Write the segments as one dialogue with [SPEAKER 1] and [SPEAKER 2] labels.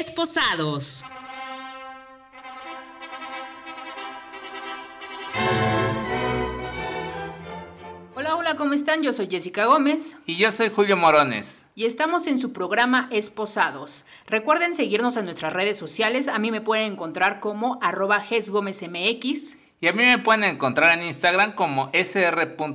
[SPEAKER 1] Esposados.
[SPEAKER 2] Hola, hola, ¿cómo están? Yo soy Jessica Gómez.
[SPEAKER 3] Y yo soy Julio Morones.
[SPEAKER 2] Y estamos en su programa Esposados. Recuerden seguirnos en nuestras redes sociales. A mí me pueden encontrar como arroba GesGómezMX.
[SPEAKER 3] Y a mí me pueden encontrar en Instagram como sr.morones.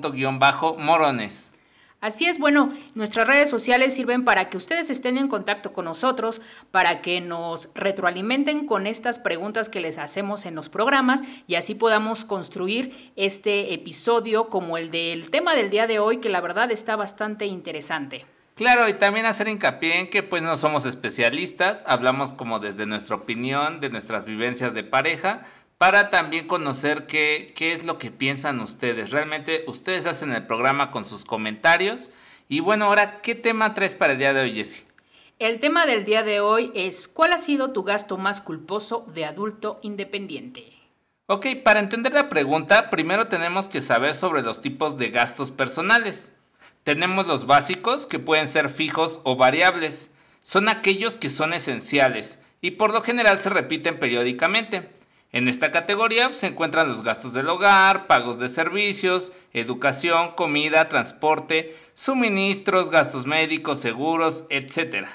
[SPEAKER 2] Así es, bueno, nuestras redes sociales sirven para que ustedes estén en contacto con nosotros, para que nos retroalimenten con estas preguntas que les hacemos en los programas y así podamos construir este episodio como el del tema del día de hoy, que la verdad está bastante interesante.
[SPEAKER 3] Claro, y también hacer hincapié en que pues no somos especialistas, hablamos como desde nuestra opinión, de nuestras vivencias de pareja, para también conocer qué, qué es lo que piensan ustedes. Realmente ustedes hacen el programa con sus comentarios. Y bueno, ahora, ¿qué tema traes para el día de hoy, Jessy?
[SPEAKER 2] El tema del día de hoy es ¿cuál ha sido tu gasto más culposo de adulto independiente?
[SPEAKER 3] Ok, para entender la pregunta, primero tenemos que saber sobre los tipos de gastos personales. Tenemos los básicos, que pueden ser fijos o variables. Son aquellos que son esenciales y por lo general se repiten periódicamente. En esta categoría se encuentran los gastos del hogar, pagos de servicios, educación, comida, transporte, suministros, gastos médicos, seguros, etc.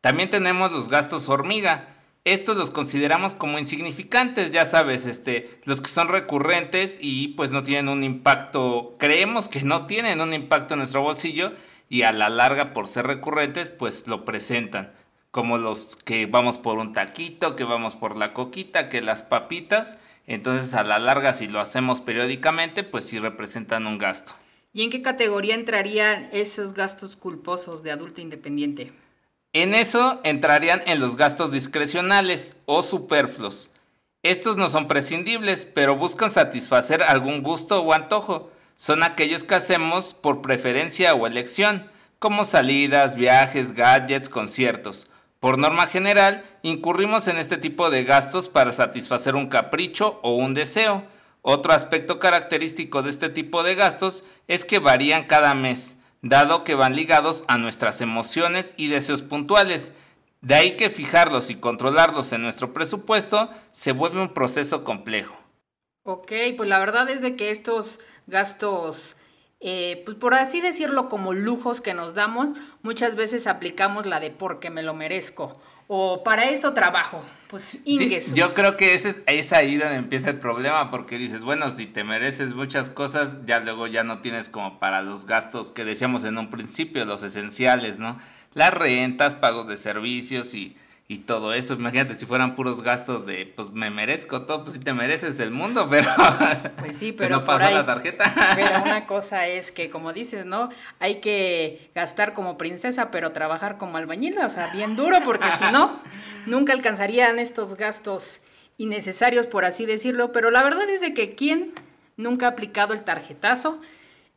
[SPEAKER 3] También tenemos los gastos hormiga. Estos los consideramos como insignificantes, ya sabes, este, los que son recurrentes y pues no tienen un impacto, creemos que no tienen un impacto en nuestro bolsillo y a la larga por ser recurrentes pues lo presentan como los que vamos por un taquito, que vamos por la coquita, que las papitas. Entonces a la larga si lo hacemos periódicamente, pues sí representan un gasto.
[SPEAKER 2] ¿Y en qué categoría entrarían esos gastos culposos de adulto independiente?
[SPEAKER 3] En eso entrarían en los gastos discrecionales o superfluos. Estos no son prescindibles, pero buscan satisfacer algún gusto o antojo. Son aquellos que hacemos por preferencia o elección, como salidas, viajes, gadgets, conciertos por norma general, incurrimos en este tipo de gastos para satisfacer un capricho o un deseo. Otro aspecto característico de este tipo de gastos es que varían cada mes, dado que van ligados a nuestras emociones y deseos puntuales. De ahí que fijarlos y controlarlos en nuestro presupuesto se vuelve un proceso complejo.
[SPEAKER 2] Ok, pues la verdad es de que estos gastos eh, pues por así decirlo, como lujos que nos damos, muchas veces aplicamos la de porque me lo merezco o para eso trabajo. Pues
[SPEAKER 3] ingreso. yo creo que ese es, ahí donde empieza el problema, porque dices, bueno, si te mereces muchas cosas, ya luego ya no tienes como para los gastos que decíamos en un principio, los esenciales, ¿no? Las rentas, pagos de servicios y y todo eso. Imagínate si fueran puros gastos de, pues me merezco todo, pues si te mereces el mundo, pero.
[SPEAKER 2] Pues sí, pero. no pasa la tarjeta. Pero una cosa es que, como dices, ¿no? Hay que gastar como princesa, pero trabajar como albañil, o sea, bien duro, porque si no, nunca alcanzarían estos gastos innecesarios, por así decirlo. Pero la verdad es de que, ¿quién nunca ha aplicado el tarjetazo?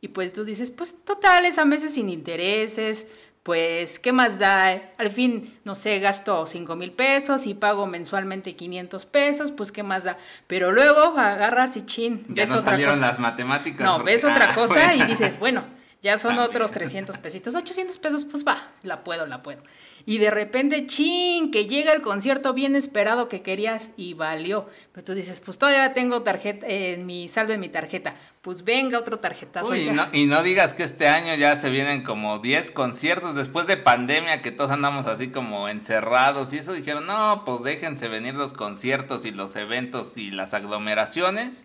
[SPEAKER 2] Y pues tú dices, pues totales, a meses sin intereses, pues, ¿qué más da? Al fin, no sé, gasto 5 mil pesos y pago mensualmente 500 pesos, pues, ¿qué más da? Pero luego agarras y chin,
[SPEAKER 3] ya no salieron las matemáticas.
[SPEAKER 2] No, ves otra ah, cosa y dices, bueno, ya son otros 300 pesitos, 800 pesos, pues va, la puedo, la puedo. Y de repente, chin, que llega el concierto bien esperado que querías y valió. Pero tú dices, pues todavía tengo tarjeta, en mi salve en mi tarjeta. Pues venga otro tarjetazo.
[SPEAKER 3] y, no, y no digas que este año ya se vienen como 10 conciertos después de pandemia, que todos andamos así como encerrados y eso dijeron, no, pues déjense venir los conciertos y los eventos y las aglomeraciones.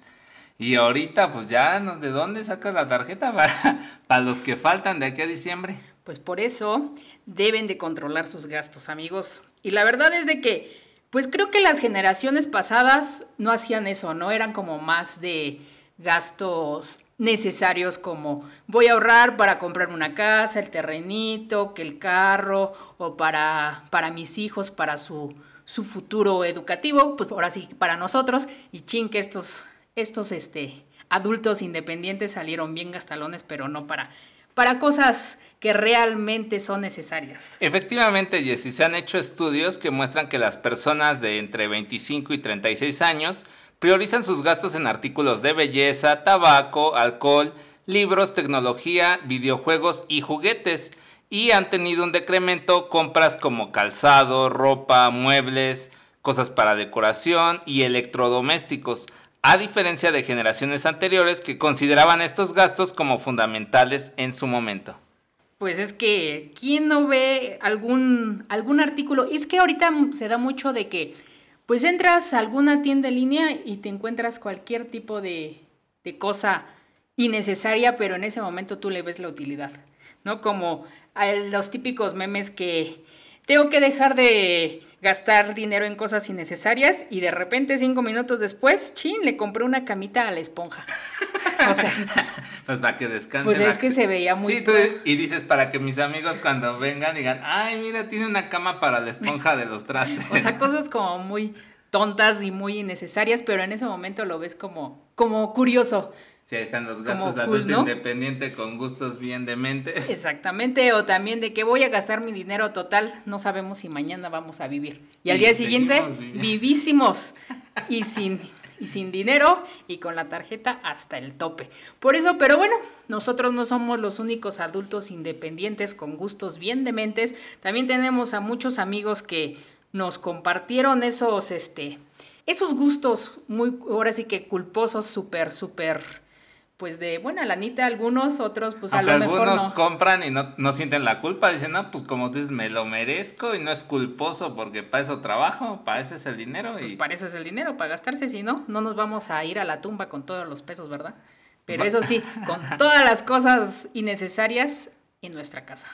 [SPEAKER 3] Y ahorita, pues ya, ¿de dónde sacas la tarjeta para, para los que faltan de aquí a diciembre?
[SPEAKER 2] Pues por eso deben de controlar sus gastos, amigos. Y la verdad es de que, pues creo que las generaciones pasadas no hacían eso, ¿no? Eran como más de gastos necesarios como voy a ahorrar para comprarme una casa, el terrenito, que el carro, o para, para mis hijos, para su, su futuro educativo, pues ahora sí, para nosotros, y ching que estos, estos este, adultos independientes salieron bien gastalones, pero no para para cosas que realmente son necesarias.
[SPEAKER 3] Efectivamente, Jessy, se han hecho estudios que muestran que las personas de entre 25 y 36 años priorizan sus gastos en artículos de belleza, tabaco, alcohol, libros, tecnología, videojuegos y juguetes. y han tenido un decremento compras como calzado, ropa, muebles, cosas para decoración y electrodomésticos, a diferencia de generaciones anteriores que consideraban estos gastos como fundamentales en su momento.
[SPEAKER 2] Pues es que, ¿quién no ve algún, algún artículo? Y es que ahorita se da mucho de que, pues entras a alguna tienda en línea y te encuentras cualquier tipo de, de cosa innecesaria, pero en ese momento tú le ves la utilidad, ¿no? Como los típicos memes que tengo que dejar de gastar dinero en cosas innecesarias y de repente cinco minutos después, chin, le compré una camita a la esponja. O sea,
[SPEAKER 3] pues para que descanse.
[SPEAKER 2] Pues es que se veía muy.
[SPEAKER 3] Sí, y dices para que mis amigos cuando vengan digan, ay, mira, tiene una cama para la esponja de los trastes.
[SPEAKER 2] o sea, cosas como muy tontas y muy innecesarias, pero en ese momento lo ves como, como curioso.
[SPEAKER 3] Sí, ahí están los gastos de adulto independiente con gustos bien dementes.
[SPEAKER 2] Exactamente, o también de que voy a gastar mi dinero total, no sabemos si mañana vamos a vivir. Y, al día siguiente, vivísimos y sin, y sin dinero y con la tarjeta hasta el tope. Por eso, pero bueno, nosotros no somos los únicos adultos independientes con gustos bien dementes. También tenemos a muchos amigos que nos compartieron esos, este, esos gustos muy, ahora sí que culposos, súper, súper pues de buena lanita algunos, otros pues a lo mejor
[SPEAKER 3] algunos compran y no, no, sienten la culpa, dicen, no, pues como tú dices, me lo merezco y no es culposo porque para eso trabajo, para eso es el dinero.
[SPEAKER 2] Pues para eso es el dinero, para gastarse, si no, no nos vamos a ir a la tumba con todos los pesos, ¿verdad? Pero eso sí, con todas las cosas innecesarias en nuestra casa.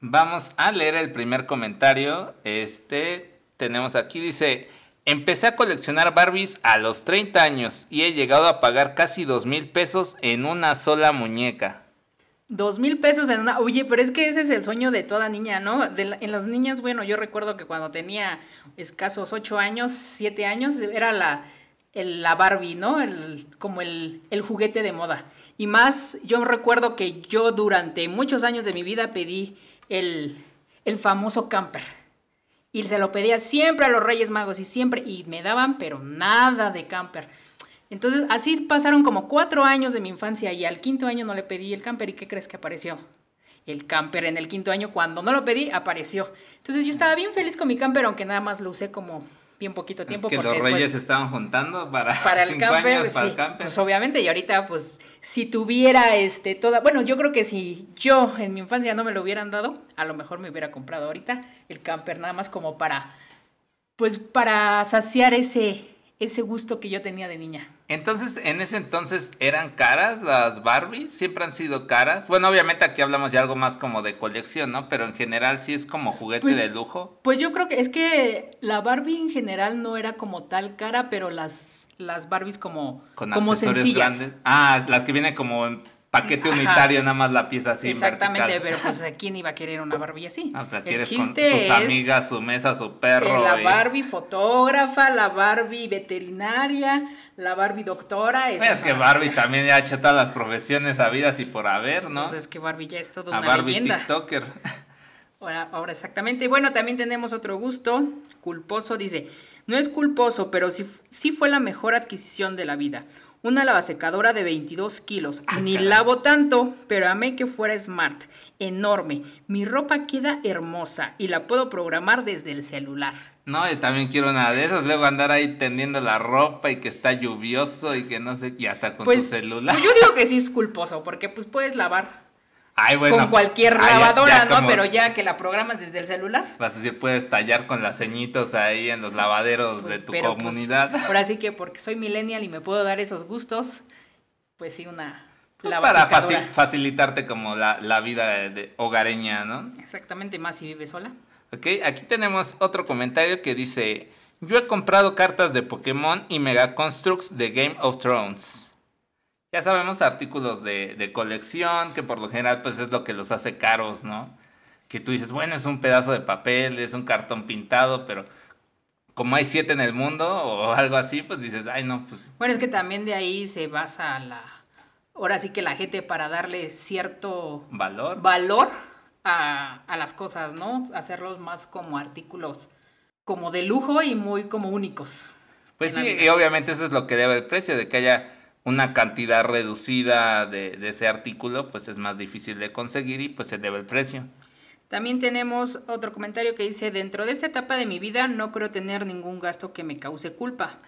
[SPEAKER 3] Vamos a leer el primer comentario, este tenemos aquí, dice... Empecé a coleccionar Barbies a los 30 años y he llegado a pagar casi 2 mil pesos en una sola muñeca.
[SPEAKER 2] Dos mil pesos en una... Oye, pero es que ese es el sueño de toda niña, ¿no? en las niñas, bueno, yo recuerdo que cuando tenía escasos 8 años, 7 años, era la, la Barbie, ¿no? El, como el, el juguete de moda. Y más, yo recuerdo que yo durante muchos años de mi vida pedí el, el famoso camper y se lo pedía siempre a los Reyes Magos y siempre, y me daban, pero nada de camper. Entonces, así pasaron como cuatro años de mi infancia y al quinto año no le pedí el camper y ¿qué crees que apareció? El camper en el quinto año, cuando no lo pedí, apareció. Entonces yo estaba bien feliz con mi camper, aunque nada más lo usé como bien poquito tiempo.
[SPEAKER 3] Es que los reyes estaban juntando para,
[SPEAKER 2] para el camper,
[SPEAKER 3] años, para
[SPEAKER 2] el camper. Pues obviamente, y ahorita, pues, si tuviera este toda. Bueno, yo creo que si yo en mi infancia no me lo hubieran dado, a lo mejor me hubiera comprado ahorita el camper, nada más como para. Pues para saciar ese, ese gusto que yo tenía de niña.
[SPEAKER 3] Entonces, en ese entonces, ¿eran caras las Barbies? ¿Siempre han sido caras? Bueno, obviamente aquí hablamos de algo más como de colección, ¿no? Pero en general sí es como juguete
[SPEAKER 2] pues,
[SPEAKER 3] de lujo.
[SPEAKER 2] Pues yo creo que es que la Barbie en general no era como tal cara, pero las, las Barbies como,
[SPEAKER 3] Con
[SPEAKER 2] como sencillas.
[SPEAKER 3] grandes. Ah, las que vienen como en paquete unitario, nada más la pieza así.
[SPEAKER 2] Exactamente, pero pues quién iba a querer una Barbie así?
[SPEAKER 3] Ah, pues, el chiste con sus amigas, su mesa, su perro.
[SPEAKER 2] La Barbie fotógrafa, la Barbie veterinaria, la Barbie doctora.
[SPEAKER 3] Es que Barbie también ya ha hecho todas las profesiones habidas y por haber, ¿no?
[SPEAKER 2] Pues es que Barbie ya es todo
[SPEAKER 3] una Barbie
[SPEAKER 2] leyenda.
[SPEAKER 3] TikToker.
[SPEAKER 2] Ahora, ahora exactamente. Y bueno, también tenemos otro gusto, culposo, dice, no es culposo, pero sí, sí fue la mejor adquisición de la vida una lavasecadora de 22 kilos. Ah, Ni lavo tanto, pero amé que fuera smart, enorme. Mi ropa queda hermosa y la puedo programar desde el celular.
[SPEAKER 3] No, yo también quiero una de esas. Luego andar ahí tendiendo la ropa y que está lluvioso y que no sé, y hasta con tu pues, celular.
[SPEAKER 2] Pues yo digo que sí es culposo, porque pues puedes lavar
[SPEAKER 3] Ay, bueno,
[SPEAKER 2] con cualquier lavadora, ¿no? Pero ya que la programas desde el celular.
[SPEAKER 3] Vas a decir, puedes tallar con las ceñitos ahí en los lavaderos de pues, tu pues, comunidad.
[SPEAKER 2] ahora sí que porque soy millennial y me puedo dar esos gustos, pues sí, una
[SPEAKER 3] pues Para facilitarte como la, la vida de, hogareña, ¿no?
[SPEAKER 2] Exactamente, más si vives sola.
[SPEAKER 3] Ok, aquí tenemos otro comentario que dice, yo he comprado cartas de Pokémon y Mega Constructs de Game of Thrones. Ya sabemos artículos de, colección, que por lo general pues es lo que los hace caros, ¿no? Que tú dices, bueno, es un pedazo de papel, es un cartón pintado, pero como hay siete en el mundo o algo así, pues dices, ay, no, pues...
[SPEAKER 2] Bueno, es que también de ahí se basa la... Ahora sí que la gente para darle cierto...
[SPEAKER 3] Valor.
[SPEAKER 2] Valor a, a las cosas, ¿no? Hacerlos más como artículos como de lujo y muy como únicos.
[SPEAKER 3] Pues sí, y obviamente eso es lo que debe el precio, de que haya una cantidad reducida de, ese artículo, pues es más difícil de conseguir y pues se debe el precio.
[SPEAKER 2] También tenemos otro comentario que dice, dentro de esta etapa de mi vida no creo tener ningún gasto que me cause culpa,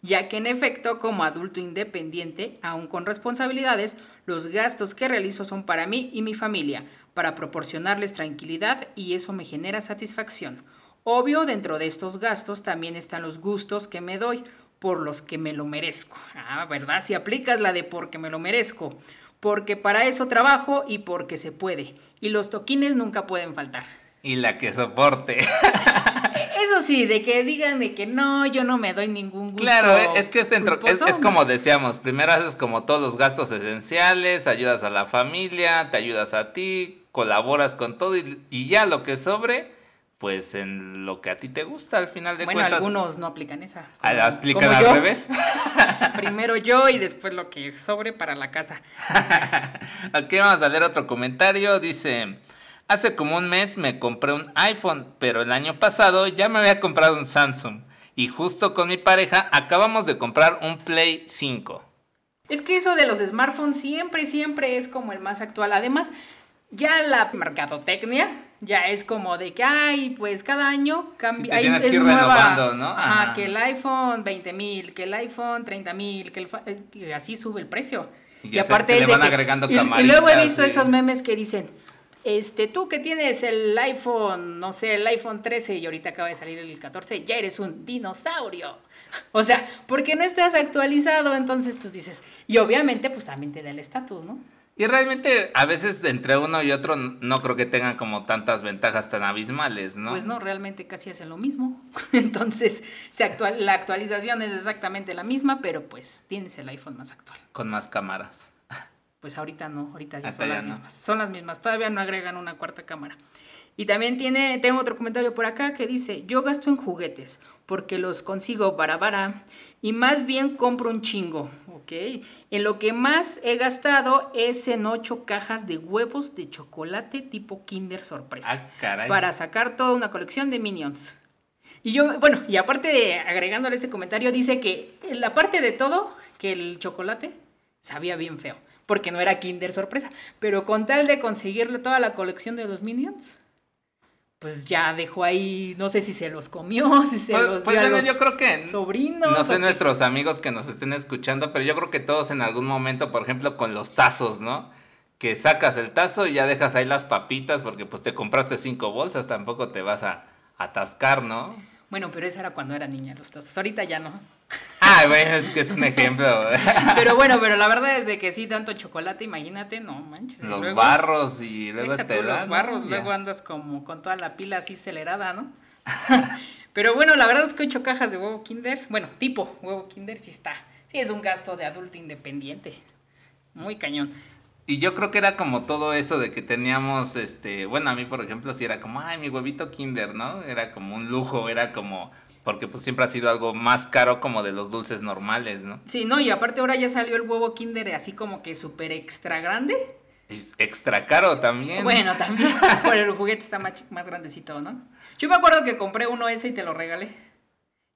[SPEAKER 2] ya que en efecto como adulto independiente, aún con responsabilidades, los gastos que realizo son para mí y mi familia, para proporcionarles tranquilidad y eso me genera satisfacción. Obvio, dentro de estos gastos también están los gustos que me doy por los que me lo merezco. Ah, ¿verdad? Si aplicas la de porque me lo merezco porque para eso trabajo y porque se puede. Y los toquines nunca pueden faltar.
[SPEAKER 3] Y la que soporte.
[SPEAKER 2] Eso sí, de que digan de que no, yo no me doy ningún gusto.
[SPEAKER 3] Claro, es que es, dentro, es, es, como decíamos, primero haces como todos los gastos esenciales, ayudas a la familia, te ayudas a ti, colaboras con todo y, y ya lo que sobre, pues en lo que a ti te gusta al final de
[SPEAKER 2] bueno,
[SPEAKER 3] cuentas.
[SPEAKER 2] Bueno, algunos no aplican esa.
[SPEAKER 3] Como, ¿Aplican al yo. revés?
[SPEAKER 2] Primero yo y después lo que sobre para la casa.
[SPEAKER 3] Aquí vamos a leer otro comentario. Dice, hace como un mes me compré un iPhone, pero el año pasado ya me había comprado un Samsung. Y justo con mi pareja acabamos de comprar un Play 5.
[SPEAKER 2] Es que eso de los smartphones siempre, siempre es como el más actual. Además, ya la mercadotecnia ya es como de que, ay, pues cada año cambia.
[SPEAKER 3] Sí, es nueva. ¿no?
[SPEAKER 2] Ajá, que el iPhone 20 mil, que el iPhone 30 mil, que el, así sube el precio.
[SPEAKER 3] Y, y aparte se, se le van que, agregando
[SPEAKER 2] y, y, luego he visto esos memes que dicen, este, tú que tienes el iPhone, no sé, el iPhone 13 y ahorita acaba de salir el 14, ya eres un dinosaurio. O sea, porque no estás actualizado, entonces tú dices, y obviamente pues también te da el estatus, ¿no?
[SPEAKER 3] Y realmente a veces entre uno y otro no creo que tengan como tantas ventajas tan abismales, ¿no?
[SPEAKER 2] Pues no, realmente casi hacen lo mismo. Entonces, se actual, la actualización es exactamente la misma, pero pues tienes el iPhone más actual.
[SPEAKER 3] Con más cámaras.
[SPEAKER 2] Pues ahorita no, ahorita ya Hasta son ya las no. mismas. Son las mismas, todavía no agregan una cuarta cámara. Y también tiene, tengo otro comentario por acá que dice, yo gasto en juguetes porque los consigo bara bara y más bien compro un chingo, ¿ok? En lo que más he gastado es en ocho cajas de huevos de chocolate tipo Kinder Sorpresa.
[SPEAKER 3] Ah, caray.
[SPEAKER 2] Para sacar toda una colección de Minions. Y yo, bueno, y aparte de agregándole este comentario, dice que la parte de todo, que el chocolate sabía bien feo, porque no era Kinder Sorpresa, pero con tal de conseguirle toda la colección de los Minions, pues ya dejó ahí, no sé si se los comió, si se
[SPEAKER 3] pues,
[SPEAKER 2] los
[SPEAKER 3] pues
[SPEAKER 2] dio a los
[SPEAKER 3] yo creo que
[SPEAKER 2] sobrinos.
[SPEAKER 3] No sé nuestros amigos que nos estén escuchando, pero yo creo que todos en algún momento, por ejemplo, con los tazos, ¿no? Que sacas el tazo y ya dejas ahí las papitas porque pues te compraste cinco bolsas, tampoco te vas a atascar, ¿no?
[SPEAKER 2] Bueno, pero eso era cuando era niña los tazos, ahorita ya no.
[SPEAKER 3] Ah, bueno, es que es un ejemplo.
[SPEAKER 2] pero bueno, pero la verdad es de que sí, tanto chocolate, imagínate, no manches.
[SPEAKER 3] Los
[SPEAKER 2] luego,
[SPEAKER 3] barros y luego este
[SPEAKER 2] Los barros, luego andas como con toda la pila así acelerada, ¿no? pero bueno, la verdad es que ocho cajas de huevo Kinder, bueno, tipo huevo Kinder sí está. Sí, es un gasto de adulto independiente. Muy cañón.
[SPEAKER 3] Y yo creo que era como todo eso de que teníamos, este, bueno, a mí por ejemplo sí era como, ay, mi huevito Kinder, ¿no? Era como un lujo, era como, porque pues siempre ha sido algo más caro como de los dulces normales, ¿no?
[SPEAKER 2] Sí, no, y aparte ahora ya salió el huevo Kinder así como que súper extra grande.
[SPEAKER 3] Es extra caro también.
[SPEAKER 2] Bueno, también, pero el juguete está más, más grandecito, ¿no? Yo me acuerdo que compré uno ese y te lo regalé.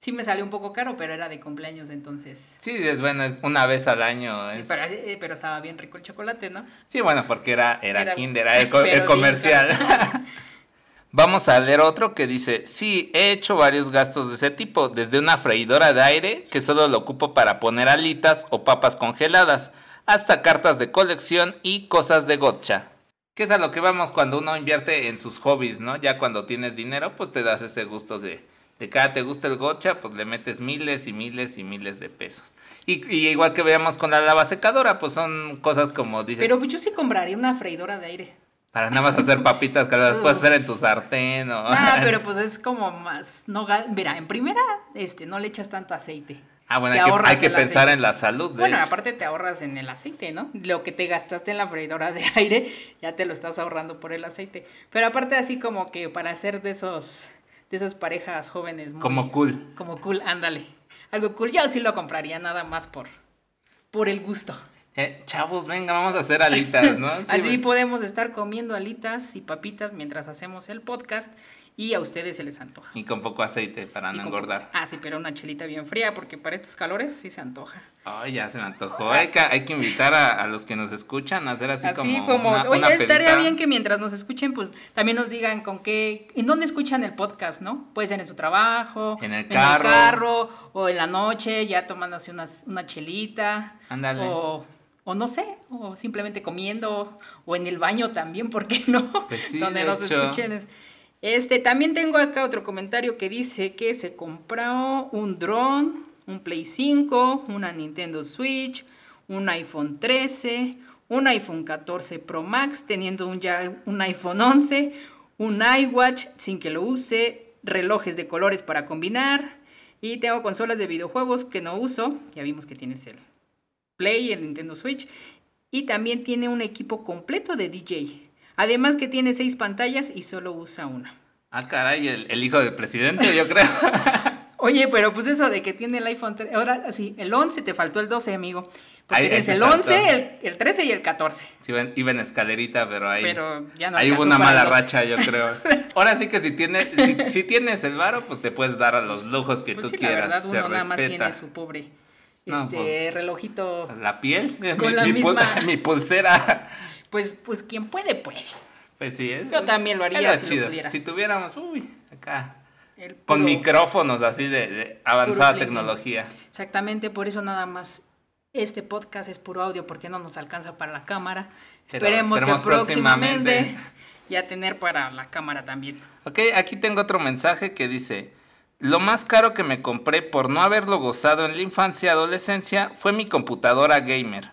[SPEAKER 2] Sí me salió un poco caro, pero era de cumpleaños, entonces...
[SPEAKER 3] Sí, es bueno, es una vez al año. Es...
[SPEAKER 2] Pero, eh, pero, estaba bien rico el chocolate, ¿no?
[SPEAKER 3] Sí, bueno, porque era, era, era Kinder, era el, el comercial. Vamos a leer otro que dice, sí, he hecho varios gastos de ese tipo, desde una freidora de aire, que solo lo ocupo para poner alitas o papas congeladas, hasta cartas de colección y cosas de gotcha. Que es a lo que vamos cuando uno invierte en sus hobbies, ¿no? Ya cuando tienes dinero, pues te das ese gusto de de cada te gusta el gocha, pues le metes miles y miles y miles de pesos. Y, igual que veamos con la lava secadora, pues son cosas como dices.
[SPEAKER 2] Pero yo sí compraría una freidora de aire.
[SPEAKER 3] Para nada más hacer papitas que las puedes hacer en tu sartén o...
[SPEAKER 2] Ah, pero pues es como más... No, mira, en primera, este, no le echas tanto aceite.
[SPEAKER 3] Ah, bueno, hay que, hay que pensar aceite. en la salud.
[SPEAKER 2] bueno, hecho. aparte te ahorras en el aceite, ¿no? Lo que te gastaste en la freidora de aire, ya te lo estás ahorrando por el aceite. Pero aparte así como que para hacer de esos de esas parejas jóvenes. Muy,
[SPEAKER 3] como cool.
[SPEAKER 2] Como cool, ándale. Algo cool. Yo sí lo compraría nada más por, por el gusto.
[SPEAKER 3] Eh, chavos, venga, vamos a hacer alitas, ¿no?
[SPEAKER 2] Sí, Así podemos estar comiendo alitas y papitas mientras hacemos el podcast y a ustedes se les antoja.
[SPEAKER 3] Y con poco aceite para no engordar.
[SPEAKER 2] Ah, sí, pero una chelita bien fría porque para estos calores sí se antoja.
[SPEAKER 3] Ay, ya se me antojó. Hay que, hay que invitar a, los que nos escuchan a hacer así,
[SPEAKER 2] así
[SPEAKER 3] como,
[SPEAKER 2] oye, estaría bien que mientras nos escuchen, pues también nos digan con qué, en dónde escuchan el podcast, ¿no? Puede ser en su trabajo,
[SPEAKER 3] en el carro, en el
[SPEAKER 2] carro o en la noche, ya tomándose una, una chelita.
[SPEAKER 3] Ándale.
[SPEAKER 2] O o no sé, o simplemente comiendo, o en el baño también, ¿por qué no?
[SPEAKER 3] Pues sí,
[SPEAKER 2] Donde los escuchen. Este, también tengo acá otro comentario que dice que se compró un dron, un Play 5, una Nintendo Switch, un iPhone 13, un iPhone 14 Pro Max, teniendo un, ya un iPhone 11, un iWatch sin que lo use, relojes de colores para combinar, y tengo consolas de videojuegos que no uso, ya vimos que tienes el Play, el Nintendo Switch, y también tiene un equipo completo de DJ. Además que tiene seis pantallas y solo usa una.
[SPEAKER 3] Ah, caray, el, hijo del presidente, yo creo.
[SPEAKER 2] Oye, pero pues eso de que tiene el iPhone, ahora sí, el 11, te faltó el 12, amigo. Porque tienes el 11, el, 13 y el 14.
[SPEAKER 3] Sí, iba en escalerita, pero ahí,
[SPEAKER 2] pero ya no
[SPEAKER 3] ahí hubo una mala racha, yo creo. Ahora sí que si tienes, si, tienes el varo, pues te puedes dar a los lujos que
[SPEAKER 2] pues
[SPEAKER 3] tú quieras.
[SPEAKER 2] La verdad, uno nada más tiene su pobre este pues, relojito.
[SPEAKER 3] La piel,
[SPEAKER 2] con mi, la misma.
[SPEAKER 3] mi pulsera.
[SPEAKER 2] Pues, pues quien puede, puede.
[SPEAKER 3] Pues sí, es.
[SPEAKER 2] Yo también lo haría si lo pudiera.
[SPEAKER 3] Si tuviéramos, uy, acá. con micrófonos así de, avanzada tecnología.
[SPEAKER 2] Exactamente, por eso nada más este podcast es puro audio porque no nos alcanza para la cámara. esperemos, que próximamente ya tener para la cámara también.
[SPEAKER 3] Ok, aquí tengo otro mensaje que dice, lo más caro que me compré por no haberlo gozado en la infancia y adolescencia fue mi computadora gamer.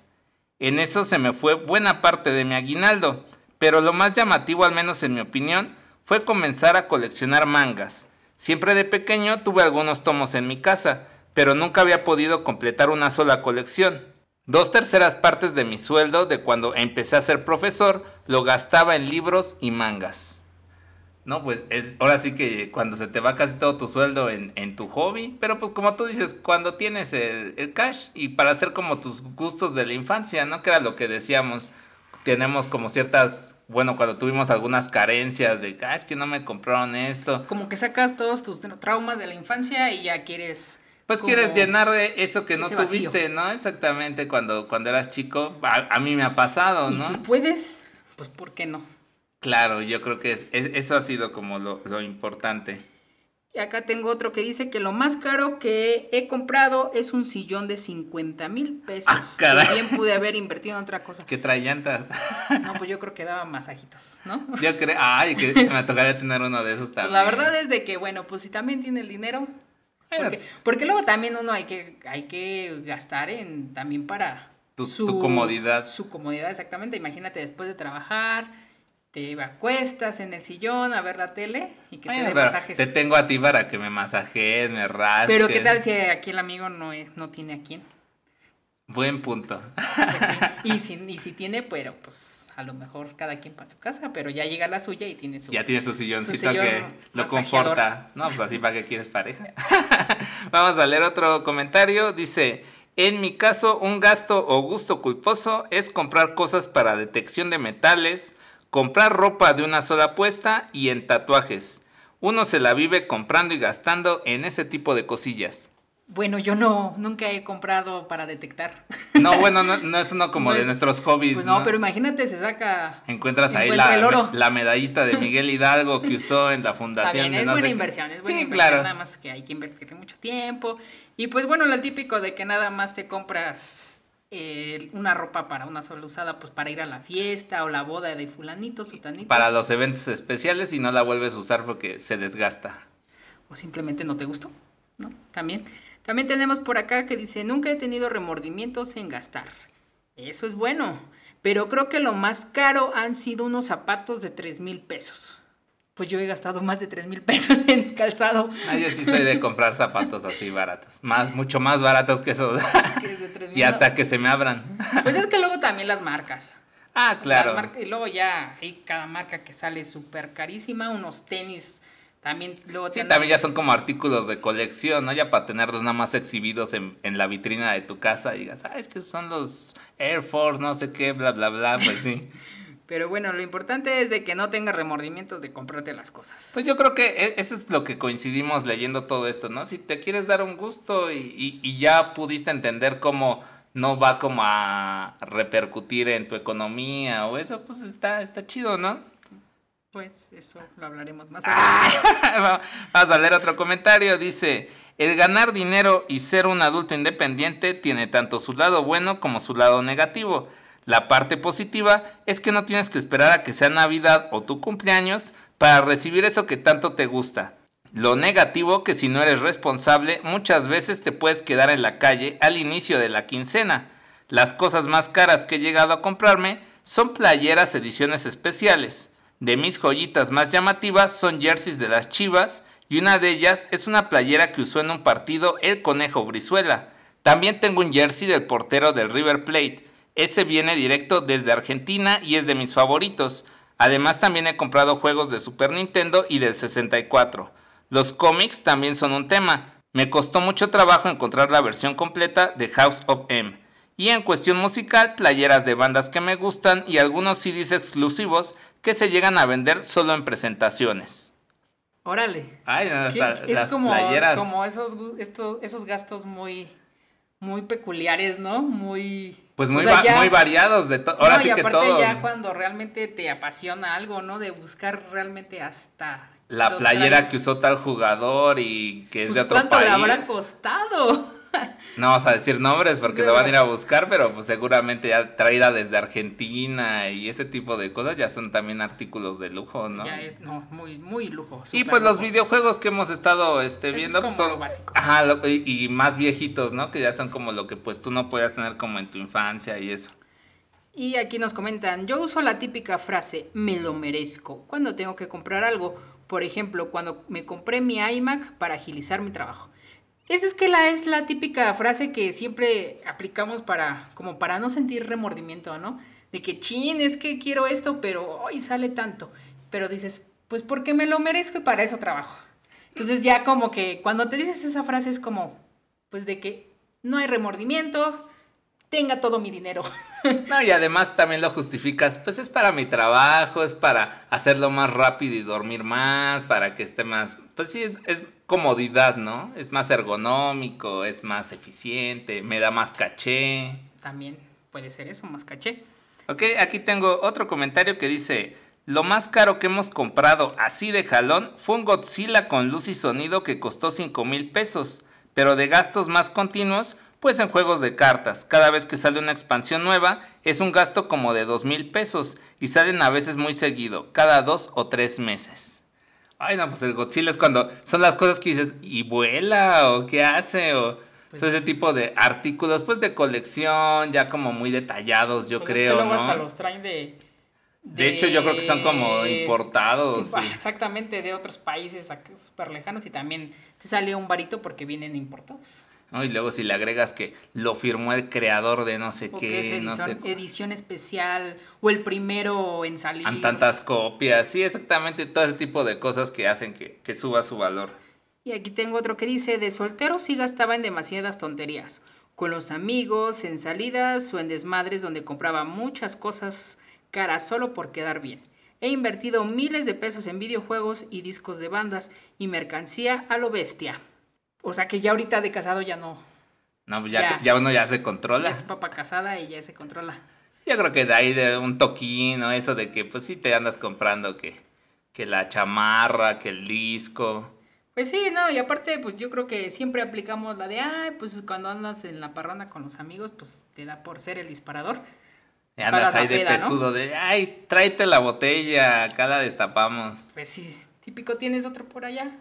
[SPEAKER 3] En eso se me fue buena parte de mi aguinaldo, pero lo más llamativo, al menos en mi opinión, fue comenzar a coleccionar mangas. Siempre de pequeño tuve algunos tomos en mi casa, pero nunca había podido completar una sola colección. Dos terceras partes de mi sueldo de cuando empecé a ser profesor lo gastaba en libros y mangas. No, pues es ahora sí que cuando se te va casi todo tu sueldo en, tu hobby, pero pues como tú dices, cuando tienes el, cash y para hacer como tus gustos de la infancia, ¿no? Que era lo que decíamos, tenemos como ciertas, bueno, cuando tuvimos algunas carencias de, ah, es que no me compraron esto.
[SPEAKER 2] Como que sacas todos tus traumas de la infancia y ya quieres...
[SPEAKER 3] Pues quieres llenar de eso que no tuviste, ¿no? Exactamente, cuando, cuando eras chico, a, mí me ha pasado, ¿no?
[SPEAKER 2] Y si puedes, pues ¿por qué no?
[SPEAKER 3] Claro, yo creo que es, eso ha sido como lo, importante.
[SPEAKER 2] Y acá tengo otro que dice que lo más caro que he comprado es un sillón de 50 mil pesos. Ah,
[SPEAKER 3] caray.
[SPEAKER 2] bien pude haber invertido en otra cosa.
[SPEAKER 3] Que trae llantas.
[SPEAKER 2] No, pues yo creo que daba masajitos, ¿no?
[SPEAKER 3] Yo creo, ay, que se me tocaría tener uno de esos también.
[SPEAKER 2] Pues la verdad es de que, bueno, pues si también tiene el dinero. Porque, porque luego también uno hay que, hay que gastar en también para
[SPEAKER 3] tu, su comodidad.
[SPEAKER 2] Su comodidad, exactamente. Imagínate después de trabajar te acuestas en el sillón a ver la tele y que te dé masajes.
[SPEAKER 3] Te tengo a ti para que me masajes, me rasques.
[SPEAKER 2] Pero qué tal si aquí el amigo no es, no tiene a quién.
[SPEAKER 3] Buen punto.
[SPEAKER 2] Pues y, si, y si tiene, pero pues a lo mejor cada quien para su casa, pero ya llega la suya y tiene su
[SPEAKER 3] Ya tiene su silloncito que lo conforta. No, pues así para que quieres pareja. Vamos a leer otro comentario. Dice, en mi caso, un gasto o gusto culposo es comprar cosas para detección de metales, comprar ropa de una sola puesta y en tatuajes. Uno se la vive comprando y gastando en ese tipo de cosillas.
[SPEAKER 2] Bueno, yo no, nunca he comprado para detectar.
[SPEAKER 3] No, bueno, no, es uno como de nuestros hobbies.
[SPEAKER 2] Pues no, pero imagínate, se saca.
[SPEAKER 3] Encuentras ahí la, la, medallita de Miguel Hidalgo que usó en la fundación.
[SPEAKER 2] También, es buena inversión, es buena inversión. Claro. Nada más que hay que invertir mucho tiempo. Y pues bueno, lo típico de que nada más te compras eh, una ropa para una sola usada, pues para ir a la fiesta o la boda de fulanito, sutanito.
[SPEAKER 3] Para los eventos especiales y no la vuelves a usar porque se desgasta.
[SPEAKER 2] O simplemente no te gustó, ¿no? También. También tenemos por acá que dice, nunca he tenido remordimientos en gastar. Eso es bueno, pero creo que lo más caro han sido unos zapatos de 3 mil pesos pues yo he gastado más de 3 mil pesos en calzado.
[SPEAKER 3] Ah, yo sí soy de comprar zapatos así baratos, más, mucho más baratos que esos. y hasta que se me abran.
[SPEAKER 2] Pues es que luego también las marcas.
[SPEAKER 3] Ah, claro.
[SPEAKER 2] y luego ya hay cada marca que sale súper carísima, unos tenis también luego
[SPEAKER 3] Sí, también ya son como artículos de colección, ¿no? Ya para tenerlos nada más exhibidos en, en la vitrina de tu casa y digas, ah, es que son los Air Force, no sé qué, bla, bla, bla, pues sí.
[SPEAKER 2] Pero bueno, lo importante es de que no tengas remordimientos de comprarte las cosas.
[SPEAKER 3] Pues yo creo que e- eso es lo que coincidimos leyendo todo esto, ¿no? Si te quieres dar un gusto y, y- y ya pudiste entender cómo no va como a repercutir en tu economía o eso, pues está, está chido, ¿no?
[SPEAKER 2] Pues eso lo hablaremos más
[SPEAKER 3] Ah.
[SPEAKER 2] adelante.
[SPEAKER 3] Vamos a leer otro comentario. Dice, el ganar dinero y ser un adulto independiente tiene tanto su lado bueno como su lado negativo. La parte positiva es que no tienes que esperar a que sea Navidad o tu cumpleaños para recibir eso que tanto te gusta. Lo negativo que si no eres responsable muchas veces te puedes quedar en la calle al inicio de la quincena. Las cosas más caras que he llegado a comprarme son playeras ediciones especiales. De mis joyitas más llamativas son jerseys de las Chivas y una de ellas es una playera que usó en un partido el Conejo Brizuela. También tengo un jersey del portero del River Plate. Ese viene directo desde Argentina y es de mis favoritos. Además también he comprado juegos de Super Nintendo y del 64. Los cómics también son un tema. Me costó mucho trabajo encontrar la versión completa de House of M. Y en cuestión musical, playeras de bandas que me gustan y algunos CDs exclusivos que se llegan a vender solo en presentaciones.
[SPEAKER 2] Órale.
[SPEAKER 3] Ay,
[SPEAKER 2] es
[SPEAKER 3] las
[SPEAKER 2] como,
[SPEAKER 3] playeras.
[SPEAKER 2] como esos, estos, esos gastos muy, muy peculiares, ¿no? Muy...
[SPEAKER 3] Pues muy,
[SPEAKER 2] o sea,
[SPEAKER 3] va-
[SPEAKER 2] ya-
[SPEAKER 3] muy variados de todo. Ahora
[SPEAKER 2] no,
[SPEAKER 3] sí
[SPEAKER 2] y
[SPEAKER 3] que
[SPEAKER 2] aparte
[SPEAKER 3] todo.
[SPEAKER 2] ya cuando realmente te apasiona algo, ¿no? De buscar realmente hasta...
[SPEAKER 3] La playera que usó tal jugador y que es
[SPEAKER 2] Pues,
[SPEAKER 3] de otro
[SPEAKER 2] ¿Cuánto
[SPEAKER 3] país.
[SPEAKER 2] le habrá costado?
[SPEAKER 3] No vamos a decir nombres porque
[SPEAKER 2] Sí,
[SPEAKER 3] lo van a ir a buscar, pero pues seguramente ya traída desde Argentina y ese tipo de cosas ya son también artículos de lujo, ¿no?
[SPEAKER 2] Ya es, no, muy, muy lujo.
[SPEAKER 3] Y pues los videojuegos que hemos estado este,
[SPEAKER 2] Es
[SPEAKER 3] viendo pues,
[SPEAKER 2] como
[SPEAKER 3] son
[SPEAKER 2] lo básico.
[SPEAKER 3] Ajá, lo- y, y más viejitos, ¿no? Que ya son como lo que pues tú no podías tener como en tu infancia y eso.
[SPEAKER 2] Y aquí nos comentan, yo uso la típica frase, me lo merezco, cuando tengo que comprar algo. Por ejemplo, cuando me compré mi iMac para agilizar mi trabajo. Esa es que la, es la típica frase que siempre aplicamos para, como para no sentir remordimiento, ¿no? De que, chin, es que quiero esto, pero hoy sale tanto. Pero dices, pues porque me lo merezco y para eso trabajo. Entonces ya como que cuando te dices esa frase es como, pues de que no hay remordimientos, tenga todo mi dinero.
[SPEAKER 3] No, y además también lo justificas, pues es para mi trabajo, es para hacerlo más rápido y dormir más, para que esté más, pues sí, es, es comodidad, ¿no? Es más ergonómico, es más eficiente, me da más caché.
[SPEAKER 2] También puede ser eso, más caché.
[SPEAKER 3] Ok, aquí tengo otro comentario que dice, lo más caro que hemos comprado así de jalón fue un Godzilla con luz y sonido que costó 5 mil pesos, pero de gastos más continuos, pues en juegos de cartas, cada vez que sale una expansión nueva es un gasto como de 2 mil pesos y salen a veces muy seguido, cada dos o tres meses. Ay no, pues el Godzilla es cuando son las cosas que dices, ¿y vuela? ¿O qué hace? O
[SPEAKER 2] Pues
[SPEAKER 3] ese tipo de artículos, pues de colección, ya como muy detallados, yo
[SPEAKER 2] Pues es
[SPEAKER 3] creo,
[SPEAKER 2] que luego
[SPEAKER 3] ¿no?
[SPEAKER 2] hasta los traen de...
[SPEAKER 3] De hecho, yo creo que son como importados.
[SPEAKER 2] Exactamente, de otros países súper lejanos y también te sale un varito porque vienen importados.
[SPEAKER 3] ¿No? Y luego si le agregas que lo firmó el creador de no sé
[SPEAKER 2] O que es
[SPEAKER 3] qué, no
[SPEAKER 2] edición,
[SPEAKER 3] sé,
[SPEAKER 2] edición especial o el primero en salir.
[SPEAKER 3] han tantas copias, sí, exactamente, todo ese tipo de cosas que hacen que, que suba su valor.
[SPEAKER 2] Y aquí tengo otro que dice, de soltero sí gastaba en demasiadas tonterías. Con los amigos, en salidas o en desmadres donde compraba muchas cosas caras solo por quedar bien. He invertido miles de pesos en videojuegos y discos de bandas y mercancía a lo bestia. O sea que ya ahorita de casado ya no.
[SPEAKER 3] No, pues ya,
[SPEAKER 2] Ya.
[SPEAKER 3] ya uno ya se
[SPEAKER 2] Ya
[SPEAKER 3] controla.
[SPEAKER 2] es papá casada y ya se controla.
[SPEAKER 3] Yo creo que de ahí de un toquín o eso de que pues sí te andas comprando que, que la chamarra, que el disco.
[SPEAKER 2] Pues sí, no, y aparte, pues yo creo que siempre aplicamos la de, ay, pues cuando andas en la parranda con los amigos, pues te da por ser el disparador.
[SPEAKER 3] Y andas ahí de
[SPEAKER 2] peda, ¿no?
[SPEAKER 3] pesudo de, ay, tráete la botella, acá la destapamos.
[SPEAKER 2] Pues sí, típico, ¿tienes otro por allá?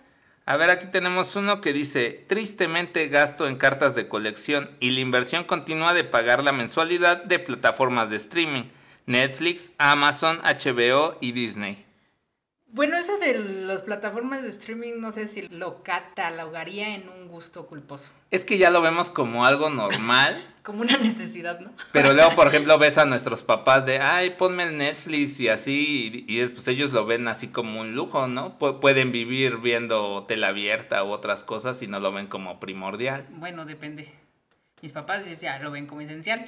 [SPEAKER 3] A ver, aquí tenemos uno que dice, tristemente gasto en cartas de colección y la inversión continua de pagar la mensualidad de plataformas de streaming, Netflix, Amazon, HBO y Disney.
[SPEAKER 2] Bueno, eso de las plataformas de streaming, no sé si lo catalogaría en un gusto culposo.
[SPEAKER 3] Es que ya lo vemos como algo normal,
[SPEAKER 2] Como una necesidad, ¿no?
[SPEAKER 3] pero luego, por ejemplo, ves a nuestros papás de, ay, ponme el Netflix y así, y, y después ellos lo ven así como un lujo, ¿no? Pu- pueden vivir viendo tela abierta u otras cosas y no lo ven como primordial.
[SPEAKER 2] Bueno, depende. Mis papás ya lo ven como esencial.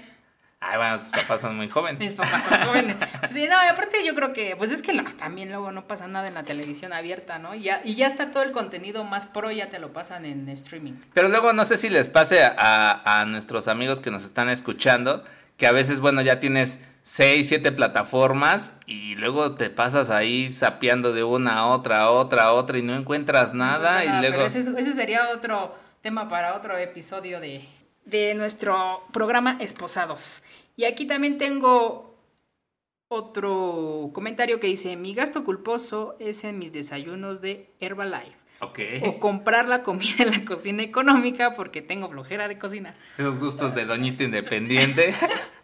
[SPEAKER 3] Ay, bueno, tus papás son muy jóvenes.
[SPEAKER 2] Mis papás son jóvenes. Sí, no, y aparte yo creo que, pues es que no, también luego no pasa nada en la televisión abierta, ¿no? Y ya, y ya está todo el contenido más pro, ya te lo pasan en streaming.
[SPEAKER 3] Pero luego no sé si les pase a, a nuestros amigos que nos están escuchando, que a veces, bueno, ya tienes seis, siete plataformas y luego te pasas ahí sapeando de una a otra, a otra, a otra y no encuentras nada. y luego...
[SPEAKER 2] Pero ese, ese, sería otro tema para otro episodio de, de nuestro programa Esposados. Y aquí también tengo otro comentario que dice, mi gasto culposo es en mis desayunos de Herbalife.
[SPEAKER 3] Okay.
[SPEAKER 2] O comprar la comida en la cocina económica porque tengo flojera de cocina.
[SPEAKER 3] Esos gustos de doñita independiente.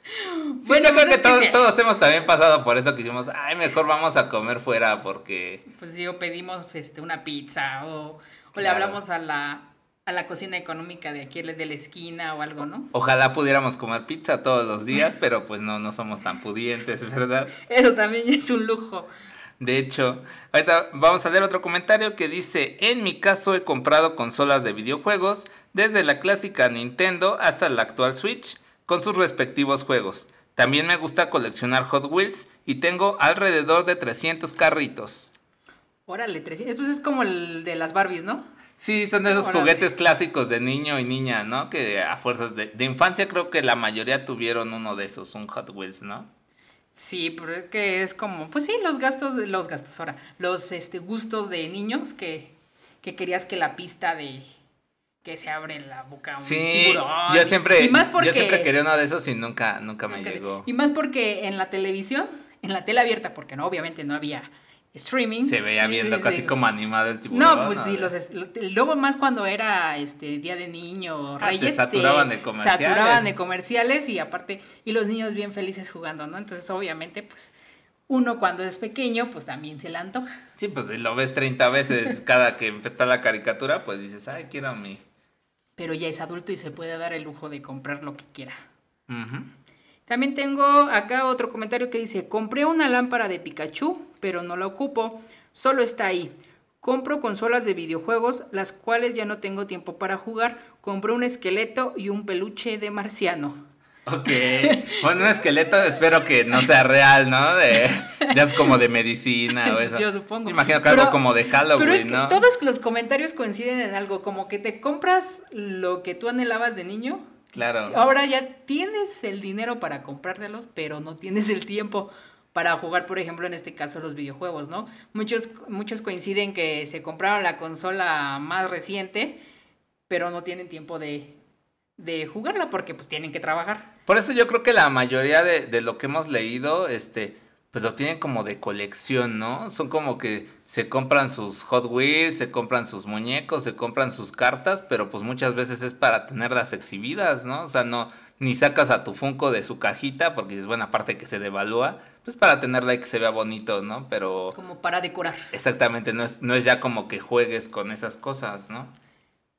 [SPEAKER 3] bueno, yo creo pues que, todos, hemos también pasado por eso que dijimos, ay, mejor vamos a comer fuera porque...
[SPEAKER 2] Pues digo, pedimos este, una pizza o, o le hablamos a la, a la cocina económica de aquí de la esquina o algo, ¿no?
[SPEAKER 3] Ojalá pudiéramos comer pizza todos los días, pero pues no, no somos tan pudientes, ¿verdad?
[SPEAKER 2] Eso también es un lujo.
[SPEAKER 3] De hecho, ahorita vamos a leer otro comentario que dice, en mi caso he comprado consolas de videojuegos, desde la clásica Nintendo hasta la actual Switch, con sus respectivos juegos. También me gusta coleccionar Hot Wheels y tengo alrededor de 300 carritos.
[SPEAKER 2] Órale, 300. Pues es como el de las Barbies, ¿no?
[SPEAKER 3] Sí, son esos juguetes clásicos de niño y niña, ¿no? Que a fuerzas de, de infancia creo que la mayoría tuvieron uno de esos, un Hot Wheels, ¿no?
[SPEAKER 2] Sí, porque es como, pues sí, los gastos, los gastos ahora, los este, gustos de niños que, que querías que la pista de que se abre la boca un
[SPEAKER 3] sí, Yo siempre, yo siempre quería uno de esos y nunca, nunca me llegó.
[SPEAKER 2] Y más porque en la televisión, en la tele abierta, porque no, obviamente no había streaming.
[SPEAKER 3] Se veía viendo casi como animado el tiburón.
[SPEAKER 2] No, pues sí, los luego más cuando era este Día de Niño,
[SPEAKER 3] ah, Reyes. saturaban de comerciales.
[SPEAKER 2] Saturaban de comerciales y aparte, y los niños bien felices jugando, ¿no? Entonces, obviamente, pues, uno cuando es pequeño, pues también se le antoja.
[SPEAKER 3] Sí, pues si lo ves 30 veces cada que está la caricatura, pues dices, ay, quiero mí.
[SPEAKER 2] Pero ya es adulto y se puede dar el lujo de comprar lo que quiera. También tengo acá otro comentario que dice, compré una lámpara de Pikachu, pero no la ocupo, solo está ahí. Compro consolas de videojuegos, las cuales ya no tengo tiempo para jugar. Compré un esqueleto y un peluche de marciano.
[SPEAKER 3] Ok. Bueno, un esqueleto espero que no sea real, ¿no? De, ya es como de medicina o eso.
[SPEAKER 2] Yo supongo.
[SPEAKER 3] Imagino que algo como de Halloween, pero es que
[SPEAKER 2] Todos los comentarios coinciden en algo, como que te compras lo que tú anhelabas de niño
[SPEAKER 3] Claro.
[SPEAKER 2] Ahora ya tienes el dinero para comprártelos, pero no tienes el tiempo para jugar, por ejemplo, en este caso los videojuegos, ¿no? Muchos, muchos coinciden que se compraron la consola más reciente, pero no tienen tiempo de, de jugarla porque pues tienen que trabajar.
[SPEAKER 3] Por eso yo creo que la mayoría de, de lo que hemos leído, este, pues lo tienen como de colección, ¿no? Son como que se compran sus Hot Wheels, se compran sus muñecos, se compran sus cartas, pero pues muchas veces es para tenerlas exhibidas, ¿no? O sea, no, ni sacas a tu Funko de su cajita, porque es buena parte que se devalúa, pues para tenerla y que se vea bonito, ¿no? Pero...
[SPEAKER 2] Como para decorar.
[SPEAKER 3] Exactamente, no es, no es ya como que juegues con esas cosas, ¿no?